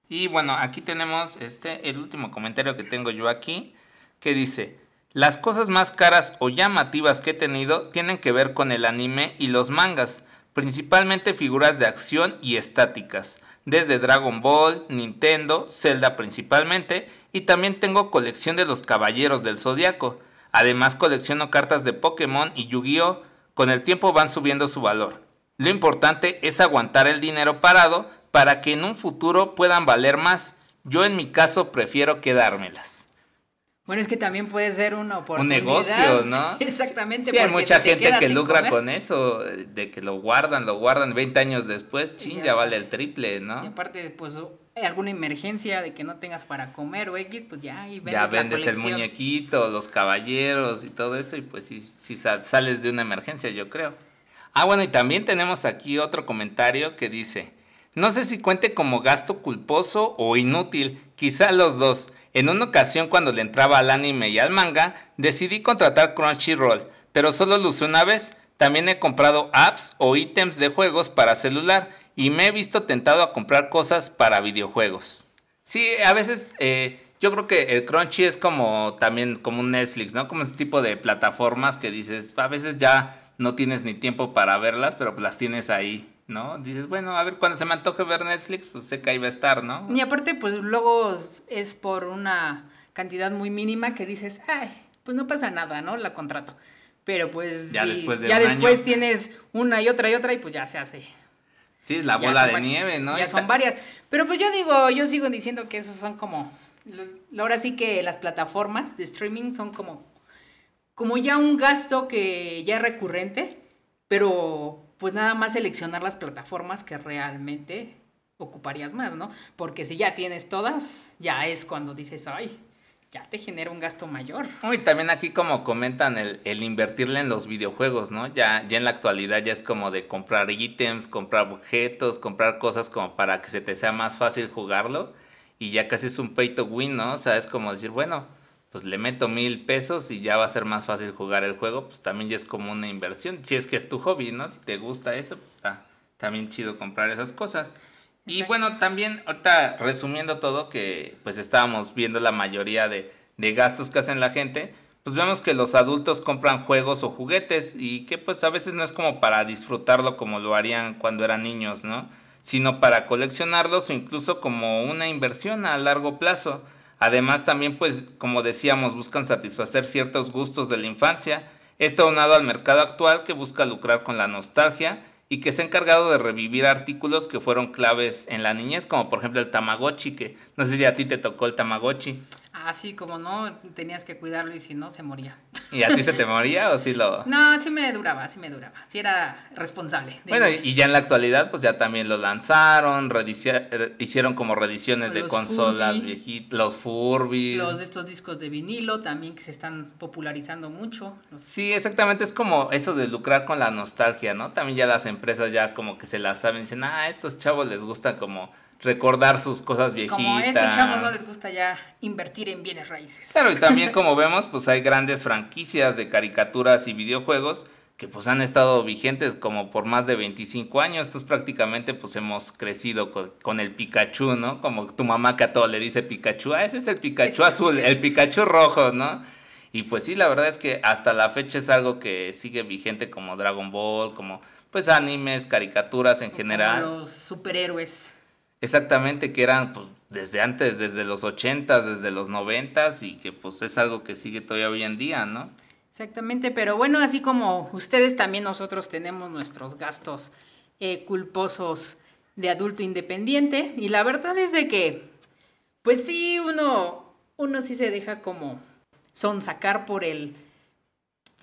[SPEAKER 3] Y bueno, aquí tenemos este, el último comentario que tengo yo aquí, que dice, las cosas más caras o llamativas que he tenido tienen que ver con el anime y los mangas, principalmente figuras de acción y estáticas, desde Dragon Ball, Nintendo, Zelda principalmente, y también tengo colección de los Caballeros del Zodiaco. Además colecciono cartas de Pokémon y Yu-Gi-Oh! Con el tiempo van subiendo su valor. Lo importante es aguantar el dinero parado para que en un futuro puedan valer más. Yo en mi caso prefiero quedármelas.
[SPEAKER 2] Bueno, es que también puede ser una oportunidad.
[SPEAKER 3] Un negocio, ¿no?
[SPEAKER 2] exactamente.
[SPEAKER 3] Sí, hay mucha gente que lucra con eso, de que lo guardan, lo guardan 20 años después, ching, ya, vale el triple, ¿no?
[SPEAKER 2] Y aparte, pues, alguna emergencia de que no tengas para comer o X, pues ya, y vendes
[SPEAKER 3] Ya vendes el muñequito, los caballeros y todo eso, y pues si sí, sales de una emergencia, yo creo. Ah, bueno, y también tenemos aquí otro comentario que dice, no sé si cuente como gasto culposo o inútil, quizá los dos. En una ocasión cuando le entraba al anime y al manga, decidí contratar Crunchyroll, pero solo lo usé una vez. También he comprado apps o ítems de juegos para celular y me he visto tentado a comprar cosas para videojuegos. Sí, a veces eh, yo creo que el Crunchy es como también como un Netflix, ¿no? Como ese tipo de plataformas que dices, a veces ya no tienes ni tiempo para verlas, pero las tienes ahí ¿no? Dices, bueno, a ver, cuando se me antoje ver Netflix, pues sé que ahí va a estar, ¿no?
[SPEAKER 2] Y aparte, pues luego es por una cantidad muy mínima que dices, ay, pues no pasa nada, ¿no? La contrato. Pero pues
[SPEAKER 3] Ya
[SPEAKER 2] sí,
[SPEAKER 3] después de
[SPEAKER 2] ya después
[SPEAKER 3] año.
[SPEAKER 2] tienes una y otra y otra y pues ya se hace.
[SPEAKER 3] Sí, es la bola de nieve, ¿no?
[SPEAKER 2] Ya son varias. Pero pues yo digo, yo sigo diciendo que esos son como, los- ahora sí que las plataformas de streaming son como, como ya un gasto que ya es recurrente, pero pues nada más seleccionar las plataformas que realmente ocuparías más, ¿no? Porque si ya tienes todas, ya es cuando dices, ay, ya te genera un gasto mayor.
[SPEAKER 3] Uy, también aquí como comentan el, el invertirle en los videojuegos, ¿no? Ya, ya en la actualidad ya es como de comprar ítems, comprar objetos, comprar cosas como para que se te sea más fácil jugarlo y ya casi es un pay to win, ¿no? O sea, es como decir, bueno, pues le meto mil pesos y ya va a ser más fácil jugar el juego, pues también ya es como una inversión. Si es que es tu hobby, ¿no? Si te gusta eso, pues está también chido comprar esas cosas. Y bueno, también ahorita resumiendo todo, que pues estábamos viendo la mayoría de, de gastos que hacen la gente, pues vemos que los adultos compran juegos o juguetes y que pues a veces no es como para disfrutarlo como lo harían cuando eran niños, ¿no? Sino para coleccionarlos o incluso como una inversión a largo plazo. Además también pues como decíamos buscan satisfacer ciertos gustos de la infancia. Esto aunado al mercado actual que busca lucrar con la nostalgia y que se ha encargado de revivir artículos que fueron claves en la niñez, como por ejemplo el Tamagotchi, que no sé si a ti te tocó el Tamagotchi.
[SPEAKER 2] Así como no, tenías que cuidarlo y si no, se moría.
[SPEAKER 3] ¿Y a ti se te moría o sí lo...?
[SPEAKER 2] No, sí me duraba, sí me duraba. Sí era responsable.
[SPEAKER 3] Bueno, y ya en la actualidad, pues ya también lo lanzaron, hicieron como reediciones de consolas viejitas, los Furby.
[SPEAKER 2] Los de estos discos de vinilo también que se están popularizando mucho. Los-
[SPEAKER 3] Sí, exactamente, es como eso de lucrar con la nostalgia, ¿no? También ya las empresas ya como que se las saben, dicen, ah, a estos chavos les gusta como recordar sus cosas viejitas.
[SPEAKER 2] Como a estos chavos no les gusta ya invertir en bienes raíces.
[SPEAKER 3] Claro, y también como vemos, pues hay grandes franquicias de caricaturas y videojuegos que pues han estado vigentes como por más de 25 años. Entonces prácticamente pues hemos crecido con, con el Pikachu, ¿no? Como tu mamá que a todo le dice Pikachu, ah, ese es el Pikachu
[SPEAKER 2] el
[SPEAKER 3] azul, el Pikachu rojo, ¿no? Y pues sí, la verdad es que hasta la fecha es algo que sigue vigente como Dragon Ball, como pues animes, caricaturas en
[SPEAKER 2] Como
[SPEAKER 3] general.
[SPEAKER 2] Los superhéroes.
[SPEAKER 3] Exactamente, que eran pues desde antes, desde los 80s, desde los 90s y que pues es algo que sigue todavía hoy en día, ¿no?
[SPEAKER 2] Exactamente, pero bueno, así como ustedes también nosotros tenemos nuestros gastos eh, culposos de adulto independiente y la verdad es de que, pues sí, uno, uno sí se deja como sonsacar por el,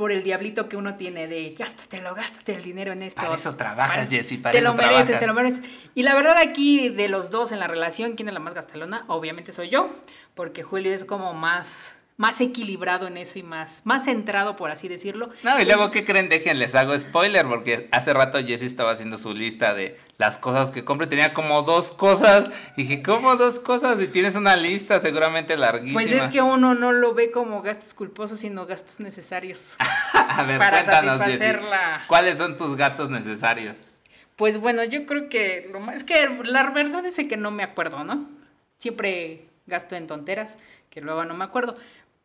[SPEAKER 2] por el diablito que uno tiene de gástatelo, gástate el dinero en esto.
[SPEAKER 3] Para eso trabajas,
[SPEAKER 2] Para-
[SPEAKER 3] Jessy, para
[SPEAKER 2] te
[SPEAKER 3] eso
[SPEAKER 2] lo mereces,
[SPEAKER 3] trabajas.
[SPEAKER 2] te lo mereces. Y la verdad aquí de los dos en la relación, ¿quién es la más gastalona? Obviamente soy yo, porque Julio es como más, más equilibrado en eso y más, más centrado, por así decirlo.
[SPEAKER 3] No, y luego, ¿qué creen? Dejen, les hago spoiler, porque hace rato Jessy estaba haciendo su lista de las cosas que compre. Tenía como dos cosas. Y dije, ¿cómo dos cosas? Y tienes una lista seguramente larguísima.
[SPEAKER 2] Pues es que uno no lo ve como gastos culposos, sino gastos necesarios.
[SPEAKER 3] A ver,
[SPEAKER 2] para
[SPEAKER 3] cuéntanos,
[SPEAKER 2] satisfacer
[SPEAKER 3] Jessy.
[SPEAKER 2] la-
[SPEAKER 3] ¿Cuáles son tus gastos necesarios?
[SPEAKER 2] Pues bueno, yo creo que lo más, es que la verdad es que no me acuerdo, ¿no? Siempre gasto en tonteras, que luego no me acuerdo.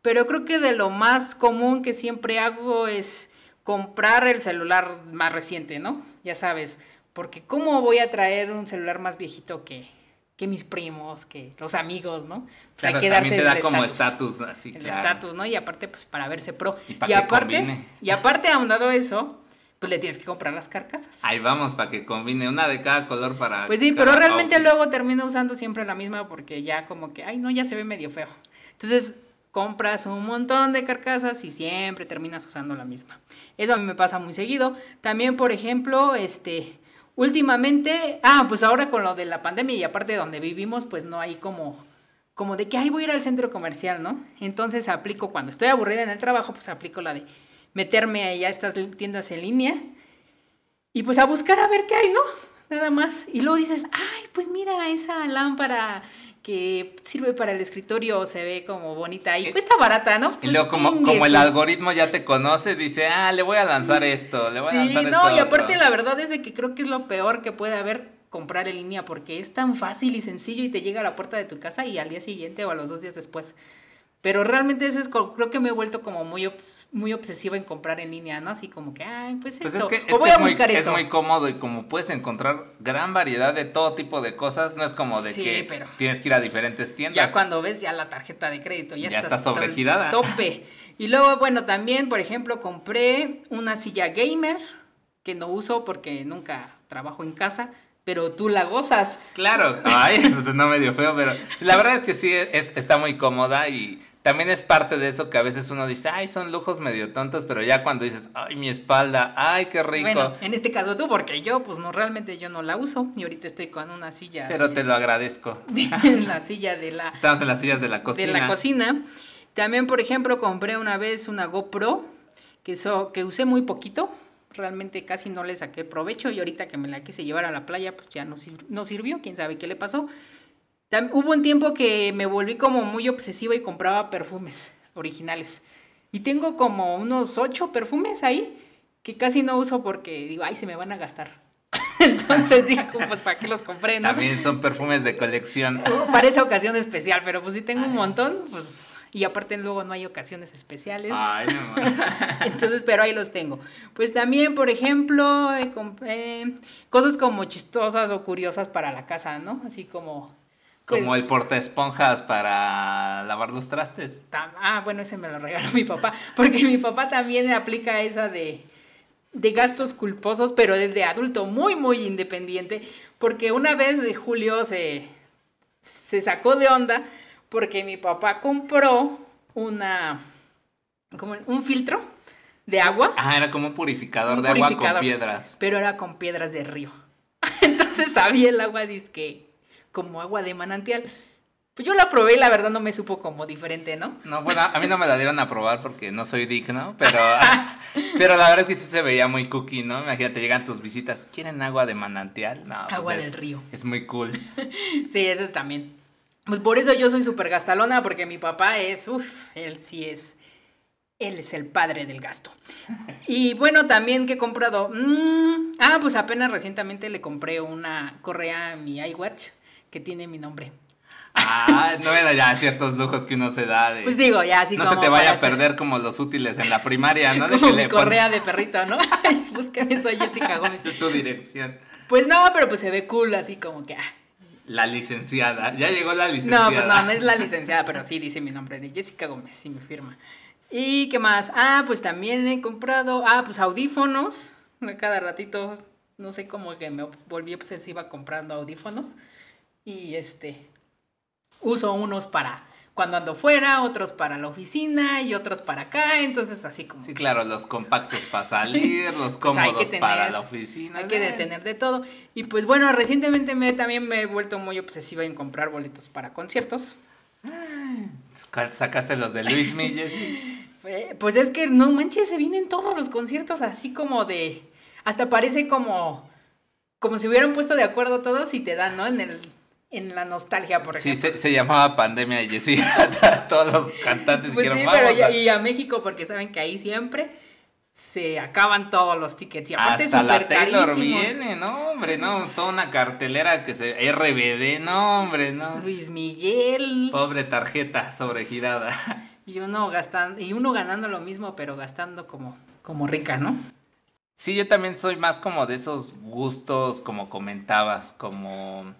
[SPEAKER 2] Pero creo que de lo más común que siempre hago es comprar el celular más reciente, ¿no? Ya sabes, porque ¿cómo voy a traer un celular más viejito que, que mis primos, que los amigos, ¿no? Pues
[SPEAKER 3] Claro,
[SPEAKER 2] hay que darse
[SPEAKER 3] también te da
[SPEAKER 2] el
[SPEAKER 3] como
[SPEAKER 2] estatus
[SPEAKER 3] así,
[SPEAKER 2] el
[SPEAKER 3] claro.
[SPEAKER 2] estatus, ¿no? Y aparte, pues para verse pro.
[SPEAKER 3] Y
[SPEAKER 2] Y,
[SPEAKER 3] pa' que
[SPEAKER 2] aparte,
[SPEAKER 3] combine.
[SPEAKER 2] y aparte, ahondado eso, pues le tienes que comprar las carcasas.
[SPEAKER 3] Ahí vamos, para que combine una de cada color para...
[SPEAKER 2] Pues sí, pero realmente
[SPEAKER 3] outfit.
[SPEAKER 2] luego termino usando siempre la misma porque ya como que, ay, no, ya se ve medio feo. Entonces compras un montón de carcasas y siempre terminas usando la misma. Eso a mí me pasa muy seguido. También, por ejemplo, este, últimamente, ah, pues ahora con lo de la pandemia y aparte de donde vivimos, pues no hay como, como de que, ay, voy a ir al centro comercial, ¿no? Entonces aplico, cuando estoy aburrida en el trabajo, pues aplico la de meterme a estas tiendas en línea y pues a buscar a ver qué hay, ¿no? Nada más. Y luego dices, ay, pues mira, esa lámpara que sirve para el escritorio se ve como bonita y
[SPEAKER 3] Y-
[SPEAKER 2] cuesta barata, ¿no?
[SPEAKER 3] Y
[SPEAKER 2] Pues
[SPEAKER 3] luego como,
[SPEAKER 2] chingue
[SPEAKER 3] como el algoritmo ya te conoce, dice, ah, le voy a lanzar esto, le voy a
[SPEAKER 2] Sí,
[SPEAKER 3] lanzar
[SPEAKER 2] no,
[SPEAKER 3] esto
[SPEAKER 2] y aparte
[SPEAKER 3] otro".
[SPEAKER 2] la verdad es de que creo que es lo peor que puede haber comprar en línea porque es tan fácil y sencillo y te llega a la puerta de tu casa y al día siguiente o a los dos días después. Pero realmente eso es, creo que me he vuelto como muy, muy obsesiva en comprar en línea, ¿no? Así como que, ay, pues,
[SPEAKER 3] Pues
[SPEAKER 2] esto,
[SPEAKER 3] es que,
[SPEAKER 2] o
[SPEAKER 3] es,
[SPEAKER 2] voy
[SPEAKER 3] que
[SPEAKER 2] a
[SPEAKER 3] es muy,
[SPEAKER 2] buscar
[SPEAKER 3] es muy cómodo y como puedes encontrar gran variedad de todo tipo de cosas, no es como de
[SPEAKER 2] Sí,
[SPEAKER 3] que
[SPEAKER 2] pero-
[SPEAKER 3] tienes que ir a diferentes tiendas.
[SPEAKER 2] Ya cuando ves ya la tarjeta de crédito, ya,
[SPEAKER 3] Ya
[SPEAKER 2] estás
[SPEAKER 3] está sobregirada.
[SPEAKER 2] Tope. Y luego, bueno, también, por ejemplo, compré una silla gamer que no uso porque nunca trabajo en casa, pero tú la gozas.
[SPEAKER 3] Claro, ay, eso sonó medio feo, pero la verdad es que sí, es, está muy cómoda y también es parte de eso que a veces uno dice, ay, son lujos medio tontos, pero ya cuando dices, ay, mi espalda, ay, qué rico,
[SPEAKER 2] Bueno, en este caso tú, porque yo, pues no, realmente yo no la uso y ahorita estoy con una silla.
[SPEAKER 3] pero
[SPEAKER 2] de-
[SPEAKER 3] te lo agradezco.
[SPEAKER 2] la silla de la,
[SPEAKER 3] Estamos en las sillas de la cocina.
[SPEAKER 2] de la cocina. También, por ejemplo, compré una vez una GoPro que, so- que usé muy poquito. Realmente casi no le saqué provecho y ahorita que me la quise llevar a la playa, pues ya no, sir- no sirvió, quién sabe qué le pasó. Hubo un tiempo que me volví como muy obsesiva y compraba perfumes originales. Y tengo como unos ocho perfumes ahí que casi no uso porque digo, ay, se me van a gastar. Entonces digo, pues ¿para qué los compré? no?
[SPEAKER 3] También son perfumes de colección.
[SPEAKER 2] para esa ocasión especial, pero pues si tengo un montón, pues y aparte luego no hay ocasiones especiales.
[SPEAKER 3] Ay, no.
[SPEAKER 2] Entonces, pero ahí los tengo. Pues también, por ejemplo, eh, compré cosas como chistosas o curiosas para la casa, ¿no? Así como
[SPEAKER 3] Como
[SPEAKER 2] pues,
[SPEAKER 3] el porta esponjas para lavar los trastes.
[SPEAKER 2] Ah, bueno, ese me lo regaló mi papá, porque mi papá también aplica esa de de gastos culposos, pero desde adulto, muy, muy independiente, porque una vez de Julio se, se sacó de onda porque mi papá compró una, como un filtro de agua,
[SPEAKER 3] Ah, era como un purificador
[SPEAKER 2] Un
[SPEAKER 3] de agua con piedras.
[SPEAKER 2] pero era con piedras de río. Entonces sabía el agua, que como agua de manantial. Pues yo la probé y la verdad no me supo como diferente, ¿no?
[SPEAKER 3] No, bueno, a mí no me la dieron a probar porque no soy digno, pero, pero la verdad es que sí se veía muy cookie, ¿no? Imagínate, llegan tus visitas, ¿quieren agua de manantial? No, pues
[SPEAKER 2] Agua
[SPEAKER 3] es-
[SPEAKER 2] del río.
[SPEAKER 3] Es muy cool.
[SPEAKER 2] Sí, eso es también. Pues por eso yo soy súper gastalona, porque mi papá es, uff, él sí es, él es el padre del gasto. Y bueno, también que he comprado, mm, ah, pues apenas recientemente le compré una correa a mi iWatch que tiene mi nombre.
[SPEAKER 3] Ah, no era ya ciertos lujos que uno se da de...
[SPEAKER 2] Pues digo, ya así
[SPEAKER 3] no
[SPEAKER 2] como
[SPEAKER 3] se te vaya a perder como los útiles en la primaria, ¿no?
[SPEAKER 2] Como mi
[SPEAKER 3] le
[SPEAKER 2] correa de perrito, ¿no? Búsqueme, soy Jessica Gómez.
[SPEAKER 3] tu dirección.
[SPEAKER 2] Pues no, pero pues se ve cool, así como que, ah,
[SPEAKER 3] La licenciada. Ya llegó la licenciada.
[SPEAKER 2] No, pues no, no es la licenciada, pero sí dice mi nombre, de Jessica Gómez, sí me firma. ¿Y qué más? Ah, pues también he comprado, ah, pues audífonos, cada ratito, no sé cómo que me volví obsesiva comprando audífonos. Y este, uso unos para cuando ando fuera, otros para la oficina y otros para acá, entonces así como...
[SPEAKER 3] Sí, claro, los compactos para salir, los
[SPEAKER 2] Pues
[SPEAKER 3] cómodos para
[SPEAKER 2] tener-
[SPEAKER 3] la oficina.
[SPEAKER 2] Hay que
[SPEAKER 3] ¿ves?
[SPEAKER 2] detener de todo. Y pues bueno, recientemente me, también me he vuelto muy obsesiva en comprar boletos para conciertos.
[SPEAKER 3] Ca- Sacaste los de Luis Miguel.
[SPEAKER 2] Eh, Pues es que no manches, se vienen todos los conciertos así como de. Hasta parece como. Como si hubieran puesto de acuerdo todos y te dan, ¿no? En el. En la nostalgia, por
[SPEAKER 3] Sí,
[SPEAKER 2] ejemplo.
[SPEAKER 3] se, se llamaba Pandemia y sí, todos los cantantes
[SPEAKER 2] Pues
[SPEAKER 3] dijeron,
[SPEAKER 2] sí, pero
[SPEAKER 3] "Vamos
[SPEAKER 2] ya-
[SPEAKER 3] a-
[SPEAKER 2] y a México, porque saben que ahí siempre se acaban todos los tickets. Y aparte
[SPEAKER 3] Hasta la Taylor
[SPEAKER 2] carísimos.
[SPEAKER 3] viene, no, hombre, no, toda una cartelera que se... RBD, no, hombre, no.
[SPEAKER 2] Luis Miguel.
[SPEAKER 3] Pobre tarjeta sobregirada.
[SPEAKER 2] Y uno gastando, y uno ganando lo mismo, pero gastando como, como rica, ¿no?
[SPEAKER 3] Sí, yo también soy más como de esos gustos, como comentabas, como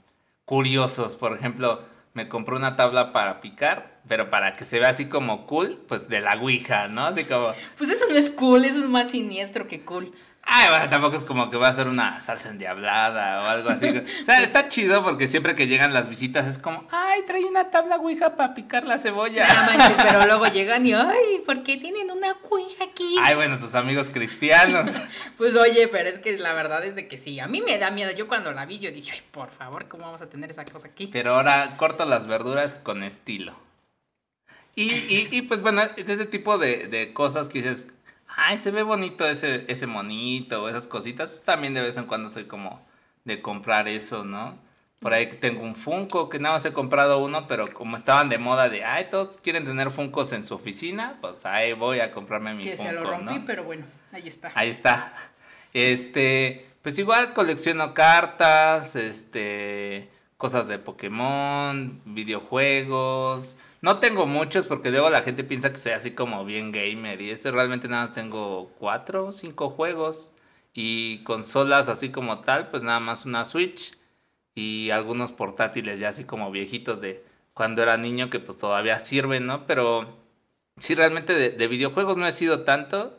[SPEAKER 3] curiosos. Por ejemplo, me compré una tabla para picar, pero para que se vea así como cool, pues de la Ouija, ¿no? Así como...
[SPEAKER 2] Pues eso no es cool, eso es más siniestro que cool.
[SPEAKER 3] Ay, bueno, tampoco es como que va a ser una salsa endiablada o algo así. O sea, está chido porque siempre que llegan las visitas es como, ay, trae una tabla ouija para picar la cebolla.
[SPEAKER 2] No manches, pero luego llegan y, ay, ¿por qué tienen una cuija aquí?
[SPEAKER 3] Ay, bueno, tus amigos cristianos.
[SPEAKER 2] Pues oye, pero es que la verdad es de que sí, a mí me da miedo. Yo cuando la vi, yo dije, ay, por favor, ¿cómo vamos a tener esa cosa aquí?
[SPEAKER 3] Pero ahora corto las verduras con estilo. Y, y, y, pues bueno, es ese tipo de, de cosas que dices, ay, se ve bonito ese, ese monito o esas cositas, pues también de vez en cuando soy como de comprar eso, ¿no? Por ahí tengo un Funko que nada más he comprado uno, pero como estaban de moda de, ay, todos quieren tener Funcos en su oficina, pues ahí voy a comprarme mi
[SPEAKER 2] que
[SPEAKER 3] Funko,
[SPEAKER 2] se lo rompí,
[SPEAKER 3] ¿no?
[SPEAKER 2] pero bueno, ahí está.
[SPEAKER 3] Ahí está. Este, pues igual colecciono cartas, este, cosas de Pokémon, videojuegos. No tengo muchos porque luego la gente piensa que soy así como bien gamer y eso realmente nada más tengo cuatro o cinco juegos y consolas así como tal, pues nada más una Switch y algunos portátiles ya así como viejitos de cuando era niño que pues todavía sirven, ¿no? Pero sí, realmente de, videojuegos no he sido tanto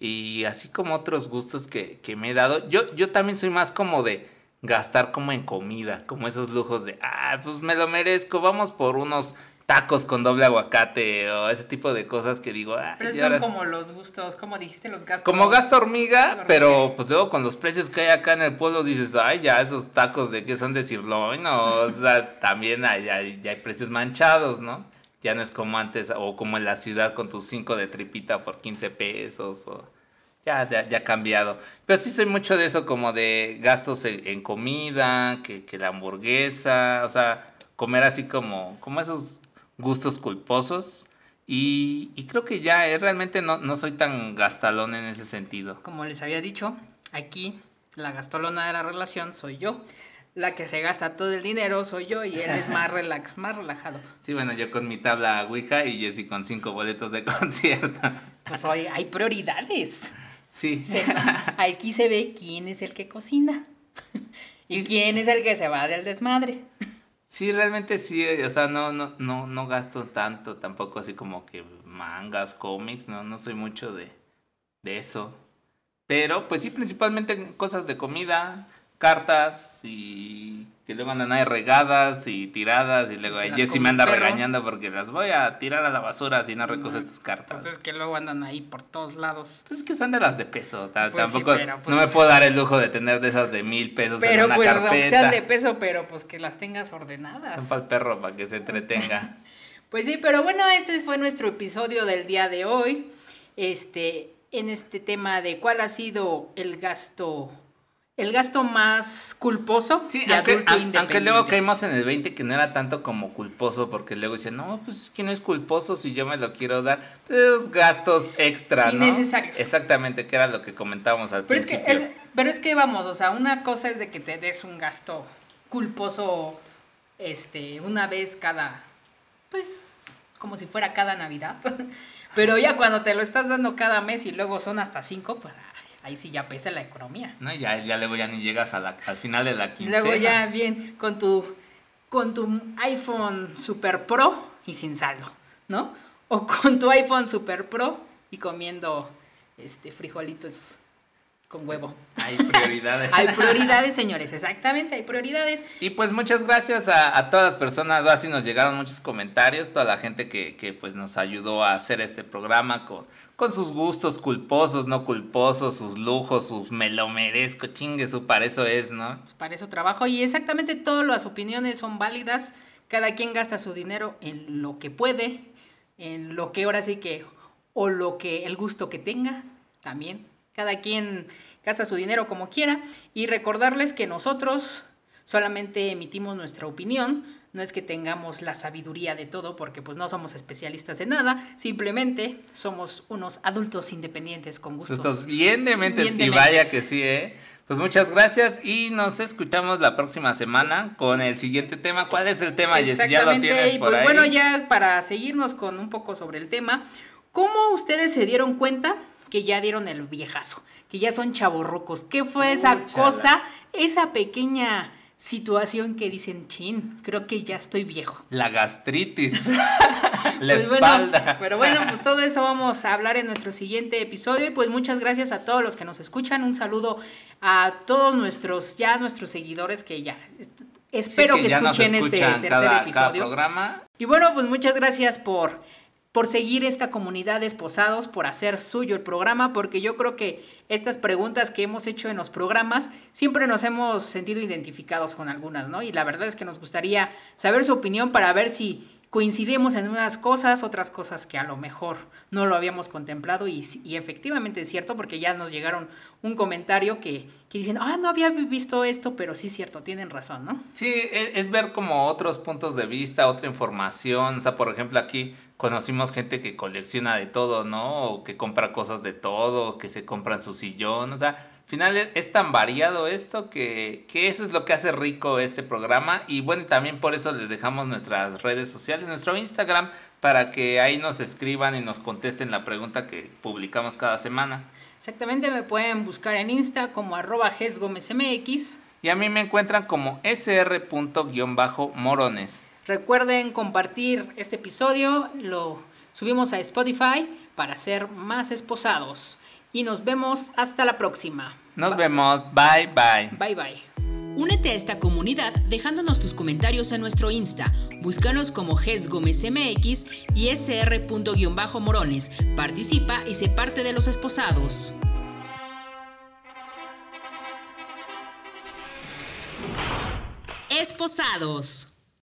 [SPEAKER 3] y así como otros gustos que, que, me he dado, yo, yo también soy más como de gastar como en comida, como esos lujos de, ah, pues me lo merezco, vamos por unos tacos con doble aguacate o ese tipo de cosas que digo.
[SPEAKER 2] pero son como los gustos, como dijiste, los gastos.
[SPEAKER 3] Como gasto hormiga, pero pues luego con los precios que hay acá en el pueblo dices, ay, ya esos tacos de qué son de sirloin, o sea, también hay, hay, ya hay precios manchados, ¿no? Ya no es como antes o como en la ciudad con tus 5 de tripita por 15 pesos o... Ya, ya, ya, ha cambiado. Pero sí soy mucho de eso, como de gastos en, comida, que, que, la hamburguesa, o sea, comer así como, como esos gustos culposos. Y, creo que ya eh, realmente no, no, soy tan gastalón en ese sentido.
[SPEAKER 2] Como les había dicho, aquí la gastalona de la relación soy yo. La que se gasta todo el dinero soy yo y él es más relax, más relajado.
[SPEAKER 3] Sí, bueno, yo con mi tabla Ouija y Jessy con cinco boletos de concierto.
[SPEAKER 2] Pues hoy hay prioridades.
[SPEAKER 3] Sí.
[SPEAKER 2] aquí se ve quién es el que cocina y quién es el que se va del desmadre.
[SPEAKER 3] Sí, realmente sí, eh, o sea, no, no, no, no gasto tanto, tampoco así como que mangas, cómics, no, no soy mucho de, de eso. Pero pues sí, principalmente cosas de comida, cartas y que luego andan ahí regadas y tiradas y luego Jessy me anda regañando porque las voy a tirar a la basura si no recoges tus cartas.
[SPEAKER 2] Pues es que luego andan ahí por todos lados.
[SPEAKER 3] Pues es que son de las de peso, pues tampoco pues no me puedo dar el lujo de tener de esas de mil pesos en una pues, Aunque
[SPEAKER 2] sean de peso, pero pues que las tengas ordenadas.
[SPEAKER 3] Son para el perro, para que se entretenga.
[SPEAKER 2] pues sí, pero bueno, este fue nuestro episodio del día de hoy. Este, en este tema de cuál ha sido el gasto el gasto más culposo
[SPEAKER 3] sí, aunque, aunque, luego caímos en el 20 que no era tanto como culposo, porque luego dicen, no, pues es que no es culposo si yo me lo quiero dar. Esos gastos extra, ¿no? Exactamente, que era lo que comentábamos al
[SPEAKER 2] pero
[SPEAKER 3] principio.
[SPEAKER 2] Es que pero es que vamos, o sea, una cosa es de que te des un gasto culposo este, una vez cada, pues, como si fuera cada Navidad. pero ya cuando te lo estás dando cada mes y luego son hasta cinco, pues ahí sí ya pesa la economía.
[SPEAKER 3] No, ya, ya luego ya ni llegas a la, al final de la quincena.
[SPEAKER 2] Luego ya bien con tu, con tu iPhone Super Pro y sin saldo, ¿no? O con tu iPhone Super Pro y comiendo este frijolitos con huevo.
[SPEAKER 3] Hay prioridades.
[SPEAKER 2] hay prioridades, señores, exactamente, hay prioridades.
[SPEAKER 3] Y pues muchas gracias a, todas las personas, así nos llegaron muchos comentarios, toda la gente que, que, pues nos ayudó a hacer este programa con, con sus gustos culposos, no culposos, sus lujos, sus me lo merezco, chingue su, para eso es, ¿no?
[SPEAKER 2] Pues para eso trabajo y exactamente todas las opiniones son válidas, cada quien gasta su dinero en lo que puede, en lo que ahora sí que, o lo que, el gusto que tenga, también cada quien gasta su dinero como quiera y recordarles que nosotros solamente emitimos nuestra opinión, no es que tengamos la sabiduría de todo porque pues no somos especialistas en nada, simplemente somos unos adultos independientes con gustos.
[SPEAKER 3] bien de mente y vaya que sí, ¿eh? Pues muchas gracias y nos escuchamos la próxima semana con el siguiente tema. ¿Cuál es el tema, Exactamente, Ya lo tienes
[SPEAKER 2] por pues, Bueno, ya para seguirnos con un poco sobre el tema, ¿cómo ustedes se dieron cuenta que ya dieron el viejazo, que ya son chavorrucos. ¿Qué fue esa cosa, esa pequeña situación que dicen, chin, creo que ya estoy viejo?
[SPEAKER 3] La gastritis, la pues espalda.
[SPEAKER 2] pero bueno, pues todo eso vamos a hablar en nuestro siguiente episodio y pues muchas gracias a todos los que nos escuchan. Un saludo a todos nuestros, ya nuestros seguidores que ya... Espero que, escuchen este tercer episodio.
[SPEAKER 3] programa.
[SPEAKER 2] Y bueno, pues muchas gracias por por seguir esta comunidad de esposados, por hacer suyo el programa, porque yo creo que estas preguntas que hemos hecho en los programas siempre nos hemos sentido identificados con algunas, ¿no? Y la verdad es que nos gustaría saber su opinión para ver si coincidimos en unas cosas, otras cosas que a lo mejor no lo habíamos contemplado y, efectivamente es cierto porque ya nos llegaron un comentario que, que, dicen, ah, no había visto esto, pero sí es cierto, tienen razón, ¿no?
[SPEAKER 3] Sí, es, es, ver como otros puntos de vista, otra información, o sea, por ejemplo aquí conocimos gente que colecciona de todo, ¿no? O que compra cosas de todo, que se compran su sillón, o sea, final es tan variado esto que, que, eso es lo que hace rico este programa y bueno, también por eso les dejamos nuestras redes sociales, nuestro Instagram, para que ahí nos escriban y nos contesten la pregunta que publicamos cada semana.
[SPEAKER 2] Exactamente, me pueden buscar en Insta como arroba.
[SPEAKER 3] Y a mí me encuentran como sr.morones.
[SPEAKER 2] Recuerden compartir este episodio, lo subimos a Spotify para ser más esposados. Y nos vemos hasta la próxima.
[SPEAKER 3] Nos vemos. Bye bye.
[SPEAKER 2] Bye bye.
[SPEAKER 1] Únete a esta comunidad dejándonos tus comentarios en nuestro Insta. Búscanos como GES Gómez MX y sr.morones. Participa y sé parte de los esposados. Esposados.